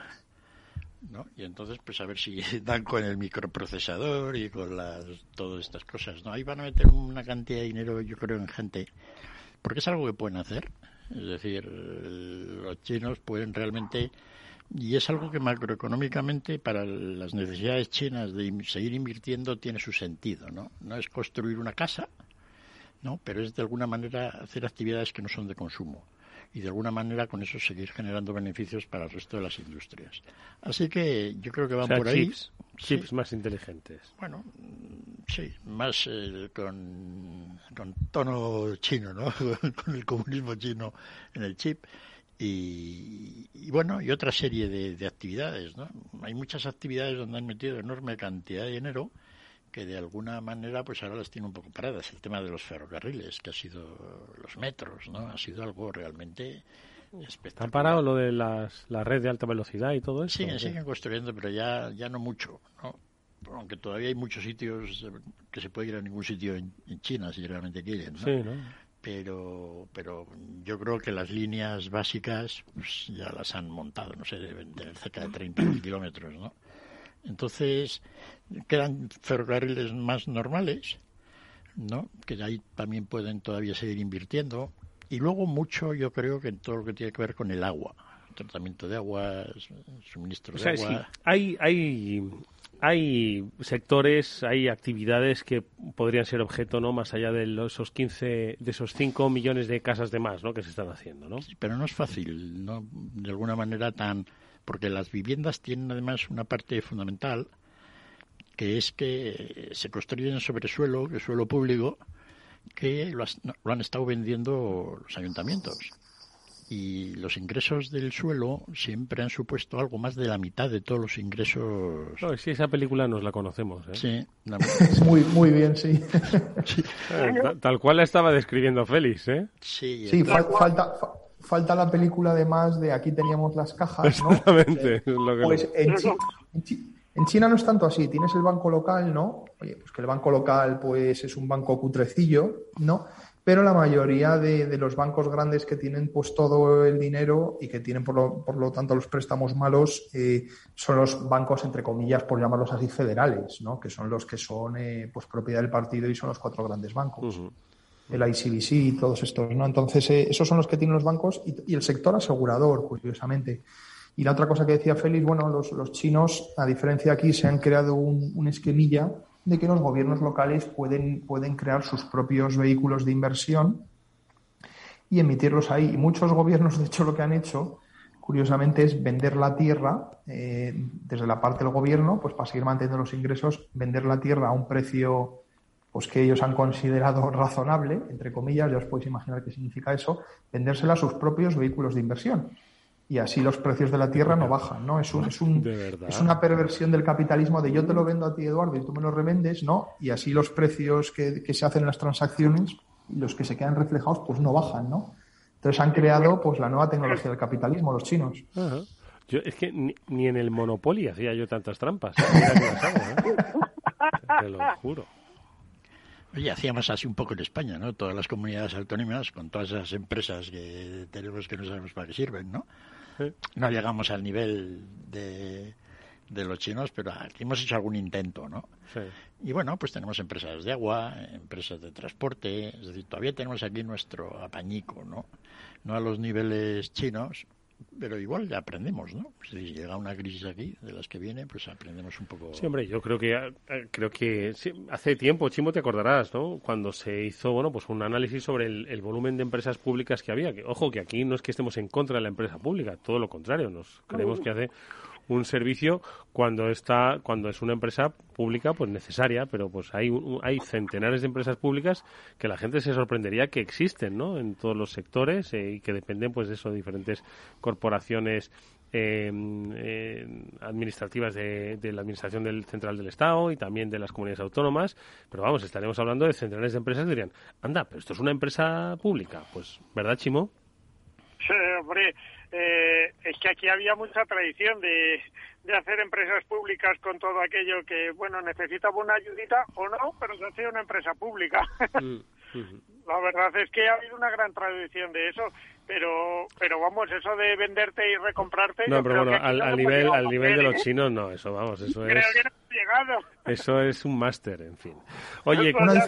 ¿No? Y entonces, pues a ver si dan con el microprocesador y con las, todas estas cosas, ¿no? Ahí van a meter una cantidad de dinero, yo creo, en gente, porque es algo que pueden hacer. Es decir, los chinos pueden realmente, y es algo que macroeconómicamente para las necesidades chinas de seguir invirtiendo tiene su sentido, ¿no? No es construir una casa, ¿no? Pero es de alguna manera hacer actividades que no son de consumo y de alguna manera con eso seguir generando beneficios para el resto de las industrias. Así que yo creo que van por ahí. Chips, más inteligentes. Bueno, sí, más eh, con, con, tono chino, ¿no? con el comunismo chino en el chip. Y, bueno, y otra serie de, de actividades, ¿no? Hay muchas actividades donde han metido enorme cantidad de dinero que de alguna manera pues ahora las tiene un poco paradas. El tema de los ferrocarriles, que ha sido los metros, ¿no? Ha sido algo realmente espectacular. ¿Han parado lo de las, la red de alta velocidad y todo eso? Siguen, siguen construyendo, pero ya, ya no mucho, ¿no? Aunque todavía hay muchos sitios que se puede ir a ningún sitio en, China si realmente quieren, ¿no? Sí, ¿no? Pero, pero yo creo que las líneas básicas pues, ya las han montado, no sé, deben tener cerca de 30 kilómetros, ¿no? Entonces, quedan ferrocarriles más normales, ¿no? Que ahí también pueden todavía seguir invirtiendo. Y luego mucho, yo creo que en todo lo que tiene que ver con el agua, tratamiento de agua, suministro de agua. hay, hay, hay sectores, hay actividades que podrían ser objeto, ¿no? Más allá de esos 15, de esos 5 millones de casas de más, ¿no? Que se están haciendo, ¿no? pero no es fácil, ¿no? De alguna manera tan porque las viviendas tienen además una parte fundamental que es que se construyen sobre suelo, que suelo público, que lo, han estado vendiendo los ayuntamientos. y los ingresos del suelo siempre han supuesto algo más de la mitad de todos los ingresos. No, sí, esa película nos la conocemos. ¿eh? Sí, muy, muy bien, sí. Eh, tal cual la estaba describiendo Félix, ¿eh? Sí, sí falta, falta la película además de aquí teníamos las cajas, ¿no? Exactamente. pues en, en, China no es tanto así. Tienes el banco local, ¿no? Oye, pues que el banco local pues es un banco cutrecillo, ¿no? pero la mayoría de, los bancos grandes que tienen pues todo el dinero y que tienen por lo, por lo tanto los préstamos malos eh, son los bancos entre comillas por llamarlos así federales ¿no? que son los que son eh, pues propiedad del partido y son los cuatro grandes bancos el ICBC y todos estos no entonces eh, esos son los que tienen los bancos y, el sector asegurador curiosamente y la otra cosa que decía Félix bueno los, chinos a diferencia de aquí se han creado un, un esquemilla de que los gobiernos locales pueden, pueden crear sus propios vehículos de inversión y emitirlos ahí. Y muchos gobiernos, de hecho, lo que han hecho, curiosamente, es vender la tierra eh, desde la parte del gobierno, pues para seguir manteniendo los ingresos, vender la tierra a un precio pues que ellos han considerado razonable, entre comillas, ya os podéis imaginar qué significa eso, vendérsela a sus propios vehículos de inversión y así los precios de la tierra no bajan, ¿no? Es, un, es, un, es una perversión del capitalismo de yo te lo vendo a ti, Eduardo, y tú me lo revendes, ¿no? Y así los precios que, se hacen en las transacciones los que se quedan reflejados, pues no bajan, ¿no? Entonces han creado pues la nueva tecnología del capitalismo, los chinos. Yo, es que ni, en el Monopoly hacía yo tantas trampas. ¿eh? Te lo juro. Oye, hacíamos así un poco en España, ¿no? Todas las comunidades autónomas con todas esas empresas que tenemos que no sabemos para qué sirven, ¿no? No llegamos al nivel de, de los chinos, pero aquí hemos hecho algún intento, ¿no? Y bueno, pues tenemos empresas de agua, empresas de transporte, es decir, todavía tenemos aquí nuestro apañico, ¿no? No a los niveles chinos, pero igual ya aprendemos, ¿no? Si llega una crisis aquí, de las que viene, pues aprendemos un poco. Sí, hombre, yo creo que eh, creo que hace tiempo, Chimo, te acordarás, ¿no? Cuando se hizo, bueno, pues un análisis sobre el, volumen de empresas públicas que había. Que, ojo, que aquí no es que estemos en contra de la empresa pública, todo lo contrario, nos creemos que hace un servicio cuando está cuando es una empresa pública pues necesaria pero pues hay hay centenares de empresas públicas que la gente se sorprendería que existen no en todos los sectores eh, y que dependen pues de eso diferentes corporaciones eh, eh, administrativas de, de, la administración del central del Estado y también de las comunidades autónomas, pero vamos, estaremos hablando de centenares de empresas que dirían, anda, pero esto es una empresa pública, pues, ¿verdad, Chimo? Sí, hombre, eh, es que aquí había mucha tradición de, de hacer empresas públicas con todo aquello que, bueno, necesitaba una ayudita o no, pero se hacía una empresa pública. Mm, La verdad es que ha habido una gran tradición de eso, pero pero vamos, eso de venderte y recomprarte... No, pero bueno, al, nivel, al nivel de los chinos no, eso vamos, eso Creo es... que no llegado. Eso es un máster, en fin. Oye, una,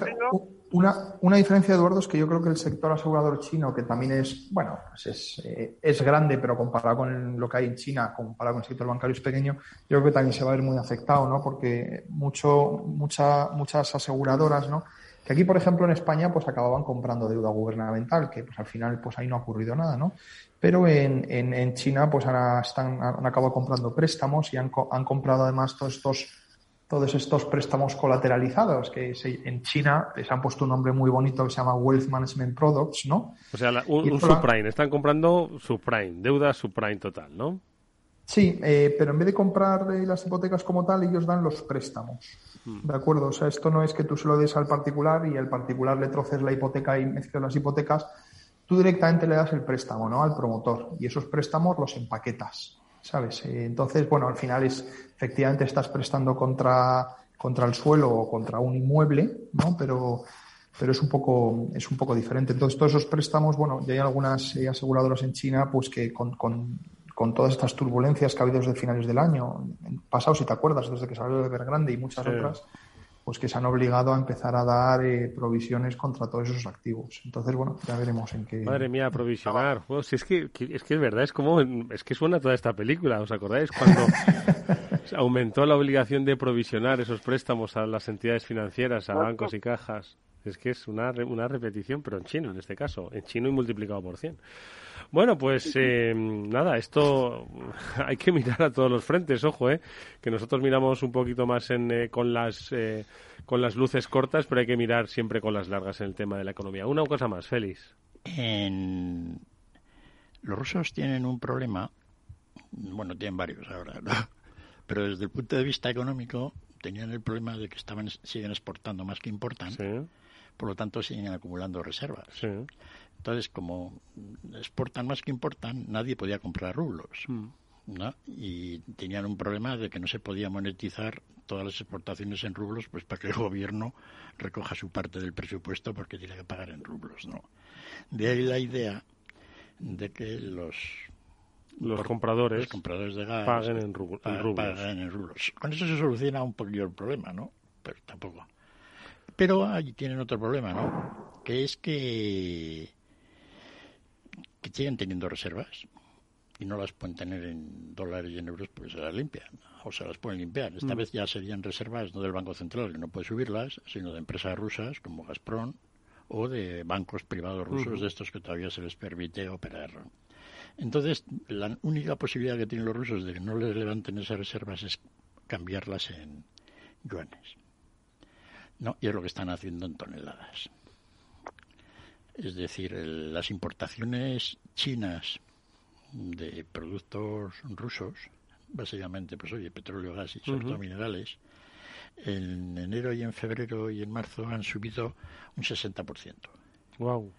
una, diferencia, Eduardo, es que yo creo que el sector asegurador chino, que también es, bueno, pues es, eh, es grande, pero comparado con lo que hay en China, comparado con el sector bancario es pequeño, yo creo que también se va a ver muy afectado, ¿no? Porque mucho, mucha, muchas aseguradoras, ¿no? Que aquí, por ejemplo, en España, pues acababan comprando deuda gubernamental, que pues al final, pues ahí no ha ocurrido nada, ¿no? Pero en, en, en China, pues ahora están, han acabado comprando préstamos y han, han comprado además todos estos todos estos préstamos colateralizados, que en China se han puesto un nombre muy bonito que se llama Wealth Management Products, ¿no? O sea, un, subprime, están comprando subprime, deuda subprime total, ¿no? Sí, eh, pero en vez de comprar eh, las hipotecas como tal, ellos dan los préstamos. Hmm. ¿De acuerdo? O sea, esto no es que tú se lo des al particular y al particular le troces la hipoteca y mezcles las hipotecas. Tú directamente le das el préstamo, ¿no? Al promotor. Y esos préstamos los empaquetas. ¿Sabes? Eh, entonces, bueno, al final es, efectivamente estás prestando contra, contra el suelo o contra un inmueble, ¿no? Pero, pero es un poco, es un poco diferente. Entonces, todos esos préstamos, bueno, ya hay algunas eh, aseguradoras en China, pues que con, con, con, todas estas turbulencias que ha habido desde finales del año, pasado, si te acuerdas, desde que salió de Evergrande y muchas otras, pues que se han obligado a empezar a dar eh, provisiones contra todos esos activos. Entonces, bueno, ya veremos en qué. Madre mía, provisionar. si es que, es que es verdad, es como es que suena toda esta película. ¿Os acordáis cuando aumentó la obligación de provisionar esos préstamos a las entidades financieras, a bancos y cajas? Es que es una, una repetición, pero en chino en este caso, en chino y multiplicado por 100. Bueno, pues eh, nada, esto hay que mirar a todos los frentes, ojo, eh, que nosotros miramos un poquito más en, eh, con las eh, con las luces cortas, pero hay que mirar siempre con las largas en el tema de la economía. Una cosa más, Félix. En... Los rusos tienen un problema, bueno, tienen varios ahora, ¿no? pero desde el punto de vista económico tenían el problema de que estaban siguen exportando más que importan, por lo tanto siguen acumulando reservas. Entonces, como exportan más que importan, nadie podía comprar rublos. Mm. ¿no? Y tenían un problema de que no se podía monetizar todas las exportaciones en rublos, pues para que el gobierno recoja su parte del presupuesto porque tiene que pagar en rublos, ¿no? De ahí la idea de que los los compradores, compradores de gas paguen en, rublos. en rublos. Con eso se soluciona un poquillo el problema, ¿no? Pero tampoco. Pero ahí tienen otro problema, ¿no? Que es que que siguen teniendo reservas y no las pueden tener en dólares y en euros, pues se las limpian o se las pueden limpiar. Esta mm. vez ya serían reservas no del Banco Central, que no puede subirlas, sino de empresas rusas como Gazprom o de bancos privados rusos de estos que todavía se les permite operar. Entonces, la única posibilidad que tienen los rusos de que no les levanten esas reservas es cambiarlas en yuanes. No, y es lo que están haciendo en toneladas. Es decir, las importaciones chinas de productos rusos, básicamente, pues oye, petróleo, gas y sobre todo minerales, en enero y en febrero y en marzo han subido un 60%. Wow.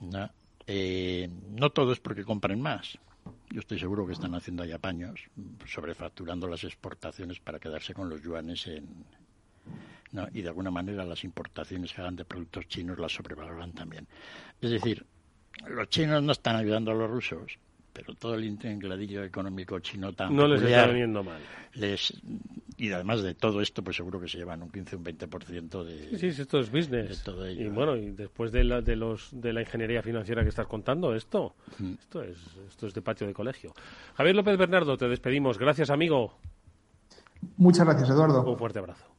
¿No? Eh, no todo es porque compren más. Yo estoy seguro que están haciendo ahí apaños, sobrefacturando las exportaciones para quedarse con los yuanes en, ¿no? y de alguna manera las importaciones que hagan de productos chinos las sobrevaloran también. Es decir, los chinos no están ayudando a los rusos, pero todo el ingladillo económico chino tan no les está veniendo mal. Les, y además de todo esto, pues seguro que se llevan un 15 o un 20% de. Sí, sí, esto es business. todo y bueno, y después de la, de, los, de la ingeniería financiera que estás contando, esto, esto, es, esto es de patio de colegio. Javier López Bernardo, te despedimos. Gracias, amigo. Muchas gracias, Eduardo. Un fuerte abrazo.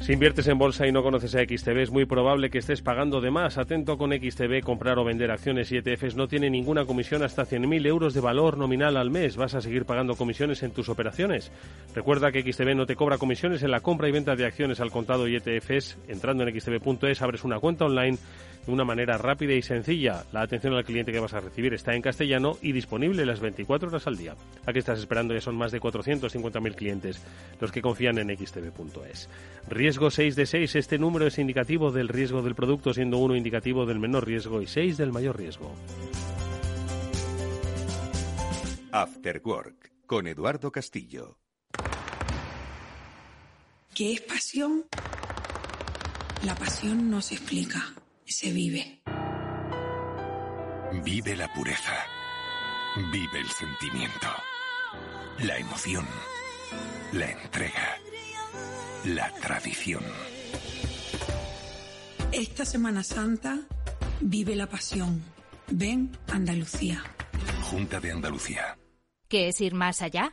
Si inviertes en bolsa y no conoces a XTB, es muy probable que estés pagando de más. Atento con XTB, comprar o vender acciones y ETFs no tiene ninguna comisión hasta 100.000 euros de valor nominal al mes. ¿Vas a seguir pagando comisiones en tus operaciones? Recuerda que XTB no te cobra comisiones en la compra y venta de acciones al contado y ETFs. Entrando en xtb.es abres una cuenta online de una manera rápida y sencilla. La atención al cliente que vas a recibir está en castellano y disponible las 24 horas al día. ¿A qué estás esperando? Ya son más de 450.000 clientes los que confían en xtb.es. Riesgo 6 de 6. Este número es indicativo del riesgo del producto, siendo uno indicativo del menor riesgo y 6 del mayor riesgo. After Work con Eduardo Castillo. ¿Qué es pasión? La pasión no se explica se vive. Vive la pureza. Vive el sentimiento. La emoción. La entrega. La tradición. Esta Semana Santa vive la pasión. Ven Andalucía. Junta de Andalucía. ¿Qué es ir más allá?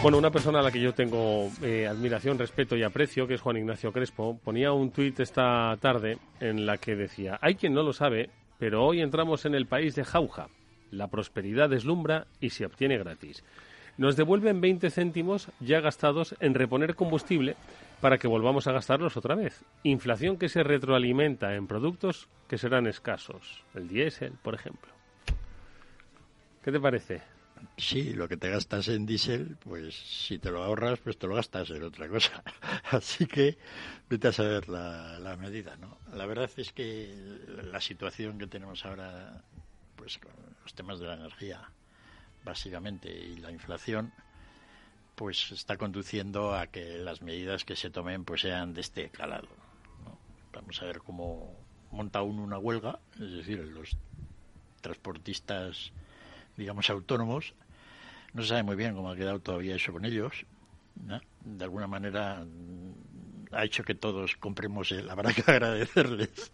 Bueno, una persona a la que yo tengo eh, admiración, respeto y aprecio, que es Juan Ignacio Crespo, ponía un tuit esta tarde en la que decía, hay quien no lo sabe, pero hoy entramos en el país de Jauja. La prosperidad deslumbra y se obtiene gratis. Nos devuelven 20 céntimos ya gastados en reponer combustible para que volvamos a gastarlos otra vez. Inflación que se retroalimenta en productos que serán escasos. El diésel, por ejemplo. ¿Qué te parece? Sí, lo que te gastas en diésel, pues si te lo ahorras, pues te lo gastas en otra cosa. Así que vete a saber la, la medida, ¿no? La verdad es que la situación que tenemos ahora, pues con los temas de la energía, básicamente, y la inflación, pues está conduciendo a que las medidas que se tomen pues sean de este calado. ¿no? Vamos a ver cómo monta uno una huelga, es decir, los transportistas, digamos, autónomos, no se sabe muy bien cómo ha quedado todavía eso con ellos. De alguna manera mm, ha hecho que todos compremos él. Habrá que agradecerles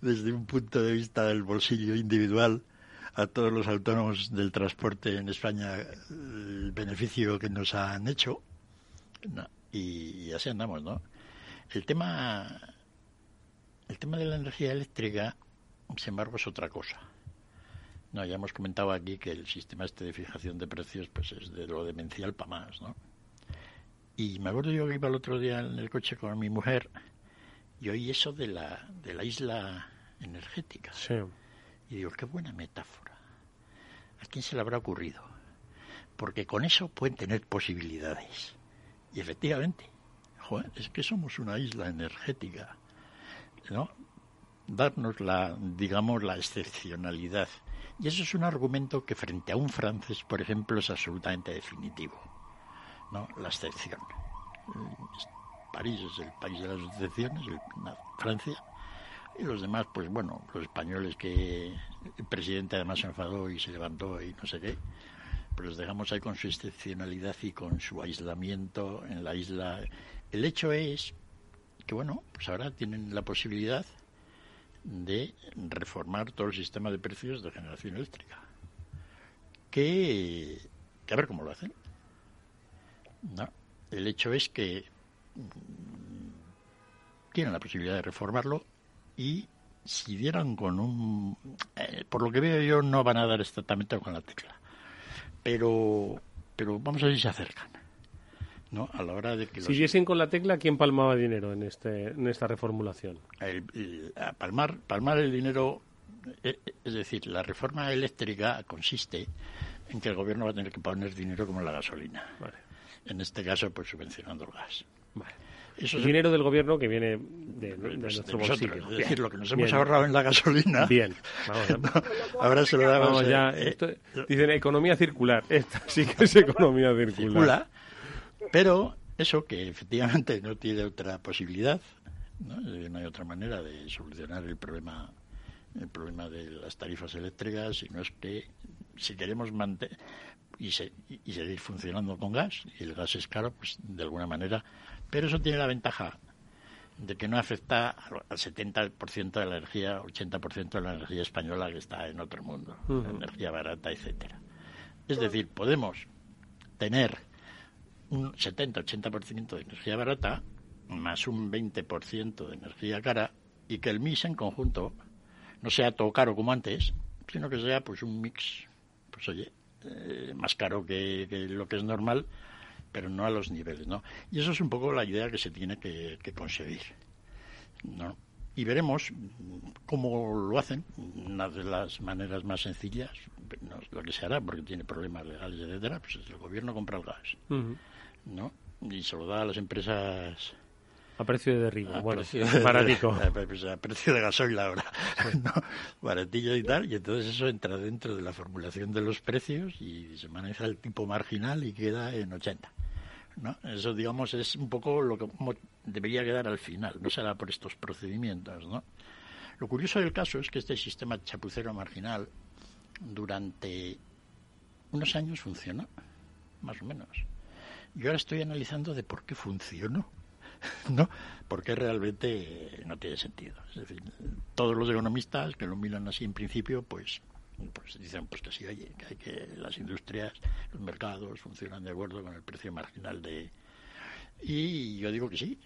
desde un punto de vista del bolsillo individual a todos los autónomos del transporte en España el beneficio que nos han hecho. Y, y así andamos, ¿no? El tema, el tema de la energía eléctrica, sin embargo, es otra cosa. No, ya hemos comentado aquí que el sistema este de fijación de precios pues es de lo demencial para más, ¿no? Y me acuerdo yo que iba el otro día en el coche con mi mujer y oí eso de la, de la isla energética. Sí. Y digo, qué buena metáfora. ¿A quién se le habrá ocurrido? Porque con eso pueden tener posibilidades. Y efectivamente, joder, es que somos una isla energética, ¿no? Darnos la, digamos, la excepcionalidad. Y eso es un argumento que frente a un francés, por ejemplo, es absolutamente definitivo, ¿no? La excepción. París es el país de las excepciones, Francia, y los demás, pues bueno, los españoles que el presidente además se enfadó y se levantó y no sé qué, pues los dejamos ahí con su excepcionalidad y con su aislamiento en la isla. El hecho es que, bueno, pues ahora tienen la posibilidad de reformar todo el sistema de precios de generación eléctrica. Que, que a ver cómo lo hacen. El hecho es que mm, tienen la posibilidad de reformarlo y si dieran con un... Eh, por lo que veo yo no van a dar exactamente con la tecla. Pero, pero vamos a ver si se acercan. ¿No? A la hora de que Si diesen con la tecla, ¿quién palmaba dinero en, este, en esta reformulación? El, el, palmar, palmar el dinero, eh, es decir, la reforma eléctrica consiste en que el gobierno va a tener que poner dinero como la gasolina. Vale. En este caso, pues subvencionando el gas. Vale. Eso el dinero del gobierno que viene de, de, de pues nuestro de bolsillo. Nosotros, es Bien. decir, lo que nos hemos Bien. ahorrado en la gasolina. Bien, vamos, ¿no? ahora se lo damos. Vamos ya, eh, esto- dicen economía circular. Esta sí que es economía circular. circula, pero eso que efectivamente no tiene otra posibilidad, ¿no? Eh, no hay otra manera de solucionar el problema el problema de las tarifas eléctricas, sino es que si queremos mantener y, se- y seguir funcionando con gas, y el gas es caro, pues de alguna manera, pero eso tiene la ventaja de que no afecta al al 70% de la energía, 80% de la energía española que está en otro mundo, Ujú. energía barata, etcétera. Es decir, podemos tener un 70-80% de energía barata más un 20% de energía cara y que el mix en conjunto no sea todo caro como antes, sino que sea pues un mix, pues oye, eh, más caro que, lo que es normal, pero no a los niveles, ¿no? Y eso es un poco la idea que se tiene que, que conseguir, ¿no? Y veremos cómo lo hacen. Una de las maneras más sencillas, no es lo que se hará porque tiene problemas legales, etcétera, pues es el gobierno compra el gas. ¿No? Y se lo da a las empresas A precio de derribo. a bueno, precio de- baratico. a, a precio de gasoil ahora, ¿no? baratillo y tal, y entonces eso entra dentro de la formulación de los precios y se maneja el tipo marginal y queda en 80. ¿no? Eso, digamos, es un poco lo que debería quedar al final, no será por estos procedimientos. ¿no? Lo curioso del caso es que este sistema chapucero marginal durante unos años funcionó, más o menos. Yo ahora estoy analizando de por qué funcionó. ¿no? Porque realmente no tiene sentido. Es decir, todos los economistas que lo miran así en principio, pues, pues dicen pues que sí, oye, que hay que las industrias, los mercados funcionan de acuerdo con el precio marginal de... Y yo digo que sí,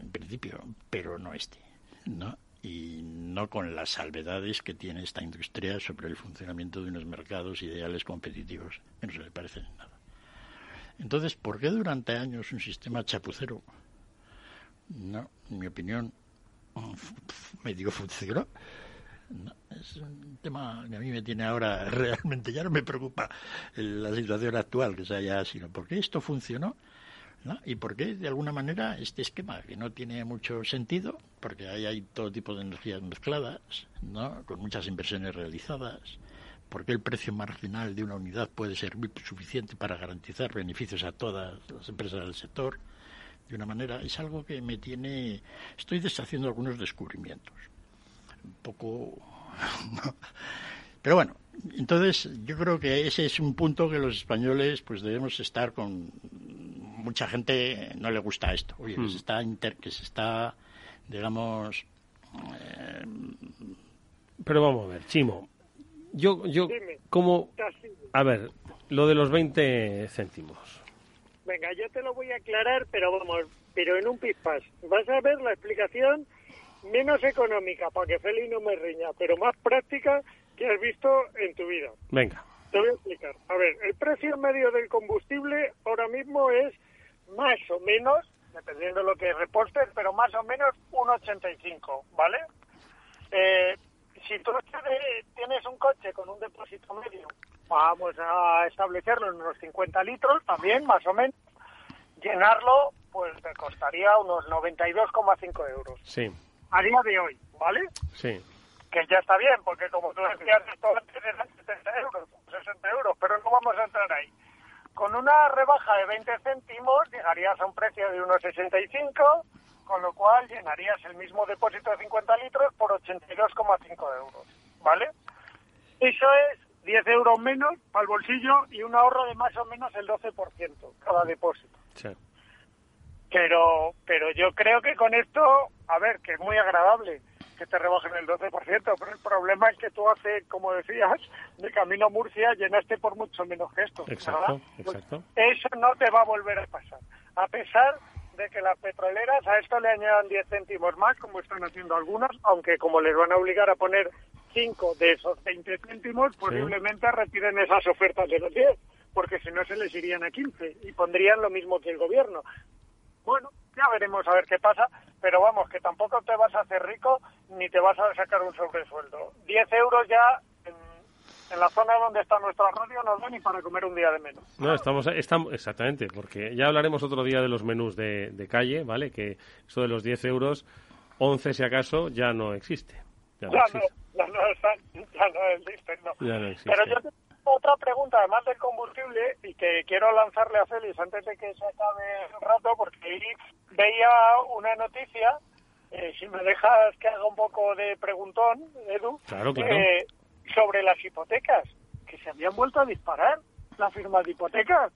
en principio, pero no este, ¿no? Y no con las salvedades que tiene esta industria sobre el funcionamiento de unos mercados ideales competitivos, que no se le parecen en nada. Entonces, ¿por qué durante años un sistema chapucero no, en mi opinión, medio funcionó. Es un tema que a mí me tiene ahora realmente, ya no me preocupa la situación actual que sea ya, sino porque esto funcionó ¿no? y porque de alguna manera este esquema que no tiene mucho sentido, porque ahí hay todo tipo de energías mezcladas, ¿no? con muchas inversiones realizadas, porque el precio marginal de una unidad puede ser suficiente para garantizar beneficios a todas las empresas del sector, de una manera, es algo que me tiene, estoy deshaciendo algunos descubrimientos, un poco, pero bueno, entonces yo creo que ese es un punto que los españoles pues debemos estar con mucha gente no le gusta esto, oye, que se está que se está digamos eh, pero vamos a ver, Chimo, yo, yo, como, a ver, lo de los 20 céntimos. Venga, yo te lo voy a aclarar, pero vamos, pero en un pispás. Vas a ver la explicación menos económica, para que Feli no me riña, pero más práctica que has visto en tu vida. Venga. Te voy a explicar. A ver, el precio medio del combustible ahora mismo es más o menos, dependiendo de lo que repostes, pero más o menos 1,85, ¿vale? Eh, si tú tienes un coche con un depósito medio, vamos a establecerlo en unos 50 litros, también más o menos, llenarlo pues te costaría unos 92,5 euros. Sí. A día de hoy, ¿vale? Sí. Que ya está bien, porque como tú decías, esto antes era 70 euros, 60 euros, pero no vamos a entrar ahí. Con una rebaja de 20 céntimos llegarías a un precio de unos 65 con lo cual llenarías el mismo depósito de 50 litros por 82,5 euros, ¿vale? Eso es 10 euros menos para el bolsillo y un ahorro de más o menos el 12% cada depósito. Sí. Pero, pero yo creo que con esto, a ver, que es muy agradable que te rebajen el 12%, pero el problema es que tú hace, como decías, de camino a Murcia llenaste por mucho menos que esto. Exacto, pues exacto. eso no te va a volver a pasar. A pesar de que las petroleras a esto le añadan 10 céntimos más, como están haciendo algunas, aunque como les van a obligar a poner 5 de esos 20 céntimos, posiblemente retiren esas ofertas de los 10, porque si no se les irían a 15 y pondrían lo mismo que el gobierno. Bueno, ya veremos a ver qué pasa, pero vamos, que tampoco te vas a hacer rico ni te vas a sacar un sobresueldo. 10 euros ya en la zona donde está nuestra radio no da ni para comer un día de menos. No, estamos, estamos exactamente, porque ya hablaremos otro día de los menús de, calle, ¿vale? Que eso de los 10 euros, 11 si acaso, ya no existe. Ya no, existe. ya no, ya no existe, no. Ya no existe. Pero yo tengo otra pregunta, además del combustible, y que quiero lanzarle a Félix antes de que se acabe el rato, porque ahí veía una noticia, eh, si me dejas que haga un poco de preguntón, Edu, claro, claro. Eh, sobre las hipotecas, que se habían vuelto a disparar las firmas de hipotecas.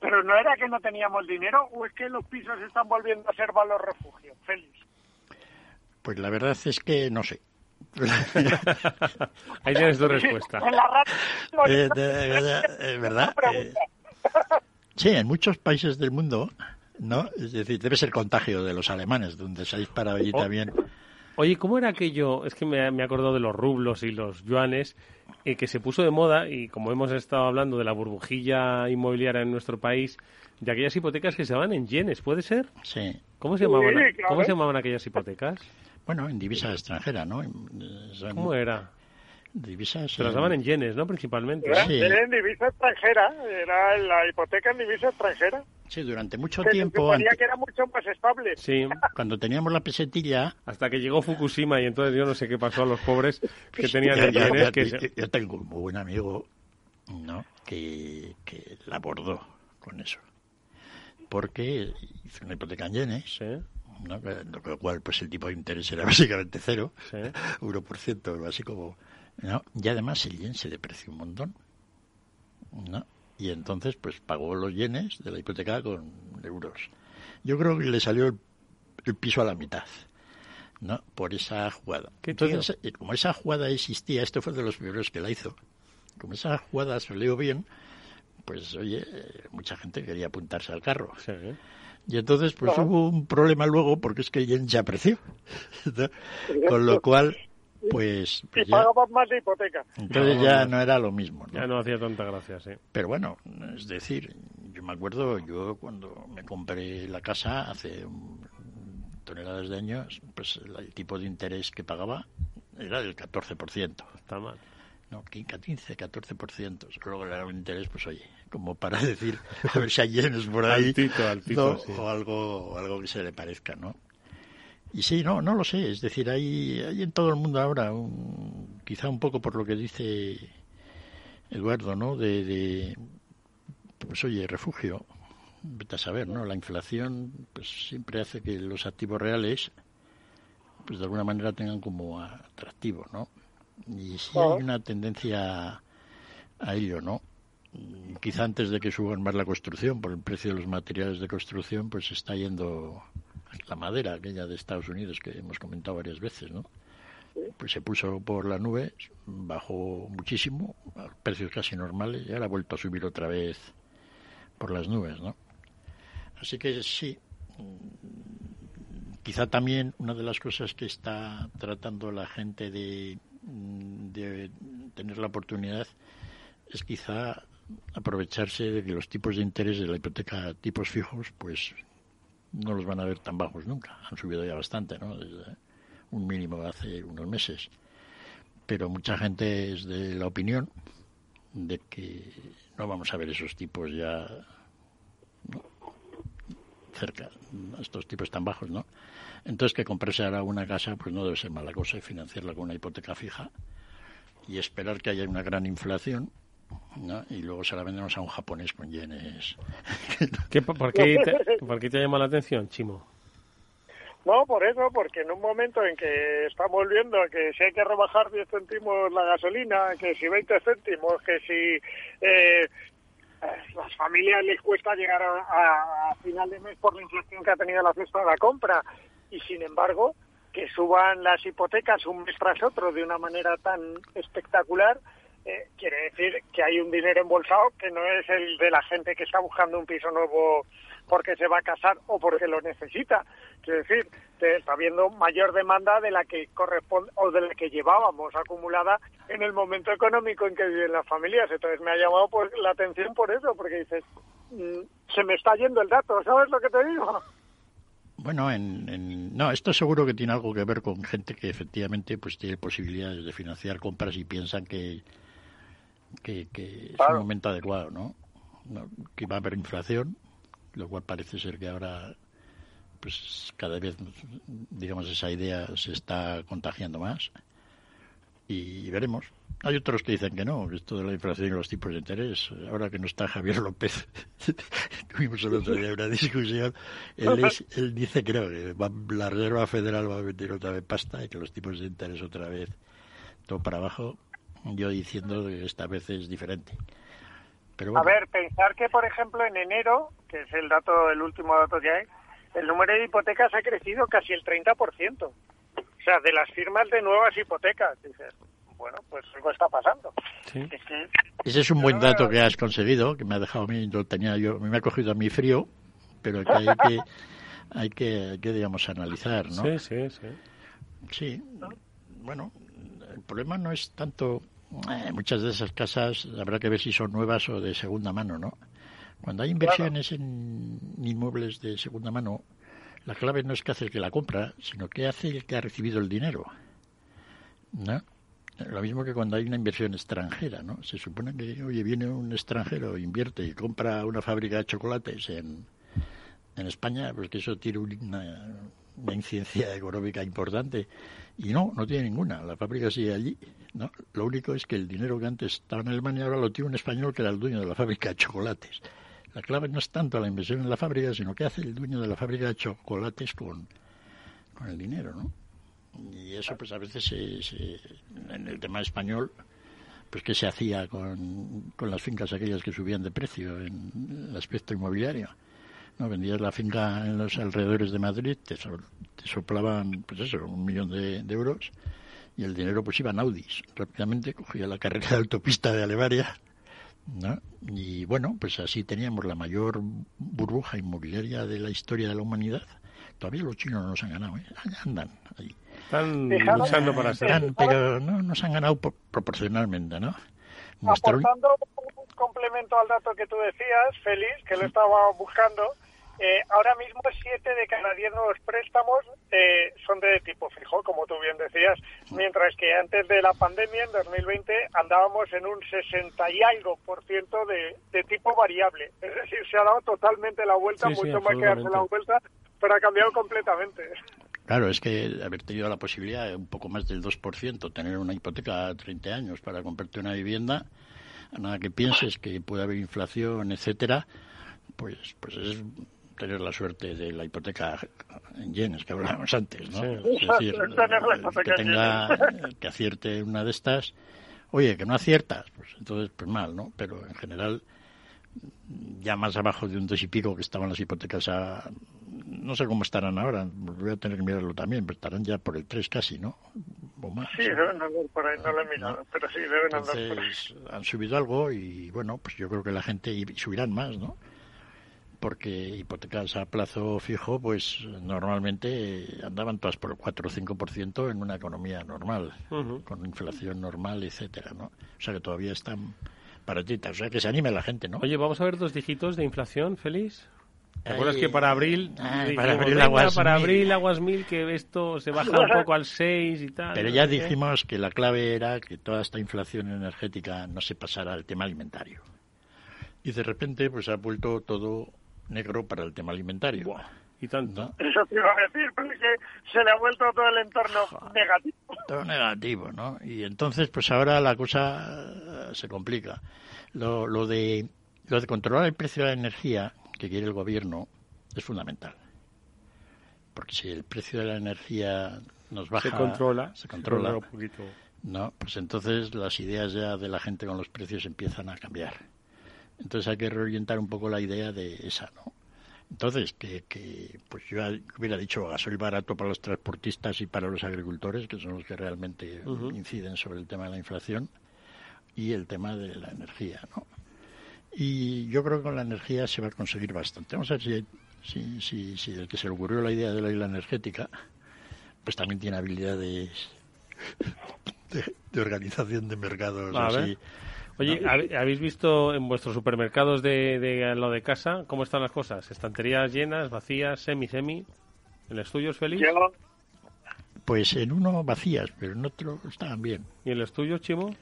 Pero no era que no teníamos dinero o es que los pisos están volviendo a ser valor refugio. Félix. Pues la verdad es que no sé. Ahí tienes tu respuesta. En la eh, eh, ¿Verdad? Eh, sí, en muchos países del mundo, ¿no? Es decir, debe ser contagio de los alemanes, donde se ha disparado allí Oh. también. Oye, ¿cómo era aquello? Es que me, me he acordado de los rublos y los yuanes, eh, que se puso de moda y como hemos estado hablando de la burbujilla inmobiliaria en nuestro país, de aquellas hipotecas que se daban en yenes, ¿puede ser? Sí. ¿Cómo se llamaban, Sí, claro. ¿cómo se llamaban aquellas hipotecas? Bueno, en divisa extranjera, ¿no? ¿Cómo era? Divisas. Se las daban en yenes, ¿no? Principalmente. Era, era en divisa extranjera, era la hipoteca en divisa extranjera. Sí, durante mucho Que se tiempo. que era mucho más estable. Sí. Cuando teníamos la pesetilla. Hasta que llegó Fukushima y entonces yo no sé qué pasó a los pobres que tenían Ya- en ya- yenes. ya- que yo, se- yo tengo un muy buen amigo, ¿no? Que, que la abordó con eso. Porque hizo una hipoteca en yenes, ¿no? Que- Lo cual, pues el tipo de interés era básicamente cero, 1%, algo así como. ¿no? Y además el yen se depreció un montón, ¿no? Y entonces, pues pagó los yenes de la hipoteca con euros. Yo creo que le salió el, el piso a la mitad. ¿no? por esa jugada. ¿Qué Entonces, eh, como esa jugada existía, esto fue de los primeros que la hizo, como esa jugada salió bien, pues oye, eh, mucha gente quería apuntarse al carro. Y entonces pues hubo un problema luego porque es que el yen se apreció. ¿no? Con lo cual, pues, Y pues ya, pagabas más de hipoteca. entonces ya no era lo mismo. ¿no? Ya no hacía tanta gracia, sí. Pero bueno, es decir, yo me acuerdo, yo cuando me compré la casa hace un- toneladas de años, pues el, el tipo de interés que pagaba era del 14%. Está mal. No, 15, 14%. Luego le un interés, pues oye, como para decir, a ver si hay yenes por ahí. Altito, altito, ¿no? sí. O algo, algo que se le parezca, ¿no? Y sí, no, no lo sé. Es decir, hay, hay en todo el mundo ahora, un, quizá un poco por lo que dice Eduardo, ¿no? De, de, pues oye, refugio. Vete a saber, ¿no? La inflación, pues siempre hace que los activos reales, pues de alguna manera tengan como atractivo, ¿no? Y sí hay una tendencia a ello, ¿no? Quizá antes de que suban más la construcción, por el precio de los materiales de construcción, pues está yendo la madera, aquella de Estados Unidos que hemos comentado varias veces, ¿no? Pues se puso por la nube, bajó muchísimo, a precios casi normales, y ahora ha vuelto a subir otra vez por las nubes, ¿no? Así que sí, mm, quizá también una de las cosas que está tratando la gente de, mm, de tener la oportunidad es quizá aprovecharse de que los tipos de interés de la hipoteca tipos fijos pues no los van a ver tan bajos nunca. Han subido ya bastante, ¿no? Desde un mínimo de hace unos meses. Pero mucha gente es de la opinión de que no vamos a ver esos tipos ya ¿no? cerca, estos tipos tan bajos, ¿no? Entonces que comprarse ahora una casa pues no debe ser mala cosa y financiarla con una hipoteca fija y esperar que haya una gran inflación ¿no? y luego se la vendemos a un japonés con yenes. ¿Qué, por, qué te, ¿Por qué te llama la atención, Chimo? No, por eso, porque en un momento en que estamos viendo que si hay que rebajar 10 céntimos la gasolina, que si 20 céntimos, que si eh, las familias les cuesta llegar a, a, a, final de mes por la inflación que ha tenido la cesta de la compra, y sin embargo, que suban las hipotecas un mes tras otro de una manera tan espectacular, eh, quiere decir que hay un dinero embolsado que no es el de la gente que está buscando un piso nuevo porque se va a casar o porque lo necesita. Quiere decir, está habiendo mayor demanda de la que corresponde o de la que llevábamos acumulada en el momento económico en que viven las familias. Entonces me ha llamado pues, la atención por eso, porque dices, mmm, se me está yendo el dato, ¿sabes lo que te digo? Bueno, en, en, no, esto seguro que tiene algo que ver con gente que efectivamente pues tiene posibilidades de financiar compras y piensan que, que, que claro. es un momento adecuado, ¿no? ¿no? Que va a haber inflación, lo cual parece ser que ahora pues cada vez digamos esa idea se está contagiando más y veremos hay otros que dicen que no que esto de la inflación y los tipos de interés ahora que no está Javier López tuvimos el otro día una discusión él, es, él dice creo que va, la Reserva Federal va a meter otra vez pasta y que los tipos de interés otra vez todo para abajo yo diciendo que esta vez es diferente pero bueno. A ver, pensar que, por ejemplo, en enero, que es el dato, el último dato que hay, el número de hipotecas ha crecido casi el 30%. O sea, de las firmas de nuevas hipotecas. Dices, bueno, pues algo está pasando. Sí. Es que, Ese es un buen dato que has conseguido, que me ha dejado a mí, lo tenía yo, me ha cogido a mí frío, pero que hay que, hay que, hay que digamos, analizar, ¿no? Sí, sí, sí. Sí, bueno, el problema no es tanto eh, muchas de esas casas habrá que ver si son nuevas o de segunda mano, ¿no? Cuando hay inversiones claro. en inmuebles de segunda mano, la clave no es que hace el que la compra, sino que hace el que ha recibido el dinero, ¿no? Lo mismo que cuando hay una inversión extranjera, ¿no? Se supone que, oye, viene un extranjero, invierte y compra una fábrica de chocolates en, en España, pues que eso tiene una, una incidencia económica importante. Y no, no tiene ninguna. La fábrica sigue allí. ¿no? Lo único es que el dinero que antes estaba en Alemania ahora lo tiene un español que era el dueño de la fábrica de chocolates. La clave no es tanto la inversión en la fábrica, sino que hace el dueño de la fábrica de chocolates con, con el dinero, ¿no? Y eso pues a veces se, se, en el tema español, pues qué se hacía con, con las fincas aquellas que subían de precio en el aspecto inmobiliario. ¿No? Vendías la finca en los alrededores de Madrid, te, so, te soplaban, pues eso, un millón de, de, euros y el dinero pues iba en Audis. Rápidamente cogía la carrera de autopista de Alemania, ¿no? Y bueno, pues así teníamos la mayor burbuja inmobiliaria de la historia de la humanidad. Todavía los chinos no nos han ganado, ¿eh? andan ahí. Están luchando para ser. Están, pero no nos han ganado por, proporcionalmente, ¿no? Nuestro... Aportando un complemento al dato que tú decías, Félix, que lo estaba buscando, Eh, ahora mismo siete de cada diez nuevos préstamos eh, son de tipo fijo, como tú bien decías, mientras que antes de la pandemia, en 2020, andábamos en un 60 y algo por ciento de, de tipo variable. Es decir, se ha dado totalmente la vuelta, Sí, sí, mucho más que darse la vuelta, pero ha cambiado completamente. Claro, es que haber tenido la posibilidad de un poco más del 2%, tener una hipoteca a 30 años para comprarte una vivienda, a nada que pienses que puede haber inflación, etcétera, pues, pues es tener la suerte de la hipoteca en yenes que hablábamos antes, ¿no? Sí. Es decir, que en tenga, que acierte una de estas, oye, que no aciertas, pues entonces pues mal, ¿no? Pero en general ya más abajo de un dos y pico que estaban las hipotecas a no sé cómo estarán ahora, voy a tener que mirarlo también, pero estarán ya por el 3 casi, ¿no? O más. Sí, deben andar por ahí, no lo he mirado, pero sí, deben andar por ahí. Han subido algo y bueno, pues yo creo que la gente y subirán más, ¿no? Porque hipotecas a plazo fijo, pues normalmente andaban todas por el 4 o 5% en una economía normal, con inflación normal, etcétera, ¿no? O sea que todavía están baratitas, o sea que se anime la gente, ¿no? Oye, vamos a ver dos dígitos de inflación, Félix. ¿Te acuerdas que para abril, ay, dijimos, para abril venga, aguas para mil"? abril aguas mil que esto se baja un poco al 6 y tal? Pero ya dijimos que la clave era que toda esta inflación energética no se pasara al tema alimentario. Y de repente pues ha vuelto todo negro para el tema alimentario. Y tanto. Eso te iba a decir, porque se le ha vuelto todo el entorno negativo. Todo negativo, ¿no? Y entonces pues ahora la cosa eh, se complica. Lo, lo de lo de controlar el precio de la energía que quiere el gobierno es fundamental. Porque si el precio de la energía nos baja, se controla. se controla, un poquito. No, pues entonces las ideas ya de la gente con los precios empiezan a cambiar. Entonces hay que reorientar un poco la idea de esa, ¿no? Entonces, que, que pues yo hubiera dicho gasoil barato para los transportistas y para los agricultores, que son los que realmente inciden sobre el tema de la inflación, y el tema de la energía, ¿no? Y yo creo que con la energía se va a conseguir bastante. Vamos a ver si, si, si, si el que se le ocurrió la idea de la isla energética, pues también tiene habilidades de, de organización de mercados así. Oye, ¿no? ¿habe- ¿habéis visto en vuestros supermercados de, de lo de casa cómo están las cosas? ¿Estanterías llenas, vacías, semi-semi? ¿En los tuyos, Félix? Yo, Pues en uno vacías, pero en otro estaban bien. ¿Y en los tuyos, Chimo?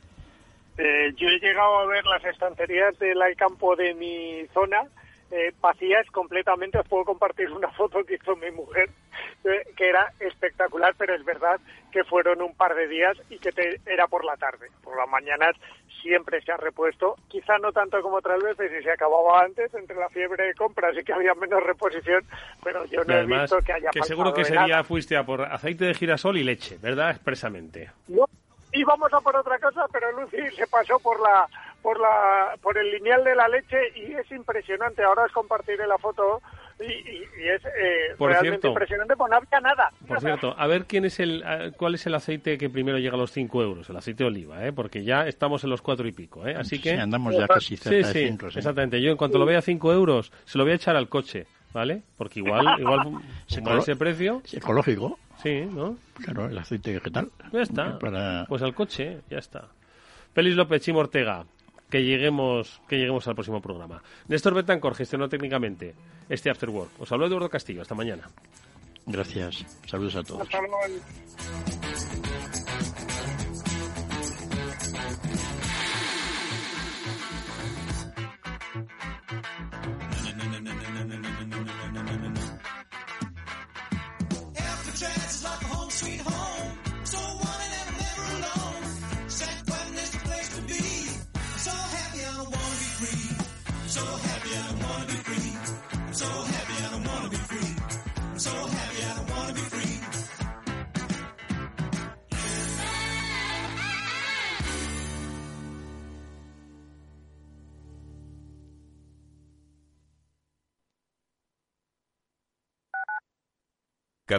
eh, yo he llegado a ver las estanterías del campo de mi zona eh, vacías completamente. Os puedo compartir una foto que hizo mi mujer, eh, que era espectacular, pero es verdad que fueron un par de días y que te- era por la tarde. Por las mañanas siempre se ha repuesto, quizá no tanto como otras veces y se acababa antes entre la fiebre de compras y que había menos reposición, pero yo no Y he además, visto que haya que seguro que ese nada. día fuiste a por aceite de girasol y leche, ¿verdad? Expresamente. No, íbamos a por otra cosa, pero Lucy se pasó por la por la por el lineal de la leche y es impresionante. Ahora os compartiré la foto y, y- y es eh, Por realmente cierto. impresionante, pues no había nada. Por cierto, a ver quién es el, cuál es el aceite que primero llega a los 5 euros, el aceite de oliva, ¿eh? porque ya estamos en los cuatro y pico, ¿eh? así que... Sí, andamos ya casi Sí, cerca de sí, cinco, sí. exactamente. Yo en cuanto lo vea a 5 euros, se lo voy a echar al coche, ¿vale? Porque igual, igual Se con ese precio... Es ecológico. Sí, ¿no? Claro, el aceite vegetal. Ya está. Para... Pues al coche, ya está. Félix López, Chimo Ortega, que lleguemos, que lleguemos al próximo programa. Néstor Betancor gestionó técnicamente este After Work. Os habló Eduardo Castillo. Hasta mañana. Gracias. Saludos a todos.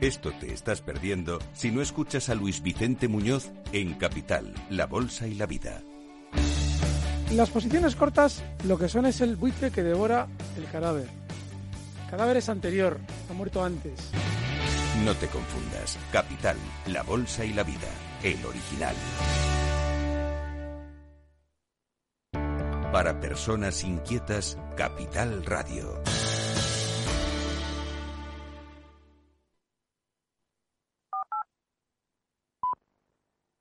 Esto te estás perdiendo si no escuchas a Luis Vicente Muñoz en Capital, La Bolsa y la Vida. Las posiciones cortas lo que son es el buitre que devora el cadáver. El cadáver es anterior, ha muerto antes. No te confundas. Capital, La Bolsa y la Vida. El original. Para personas inquietas, Capital Radio.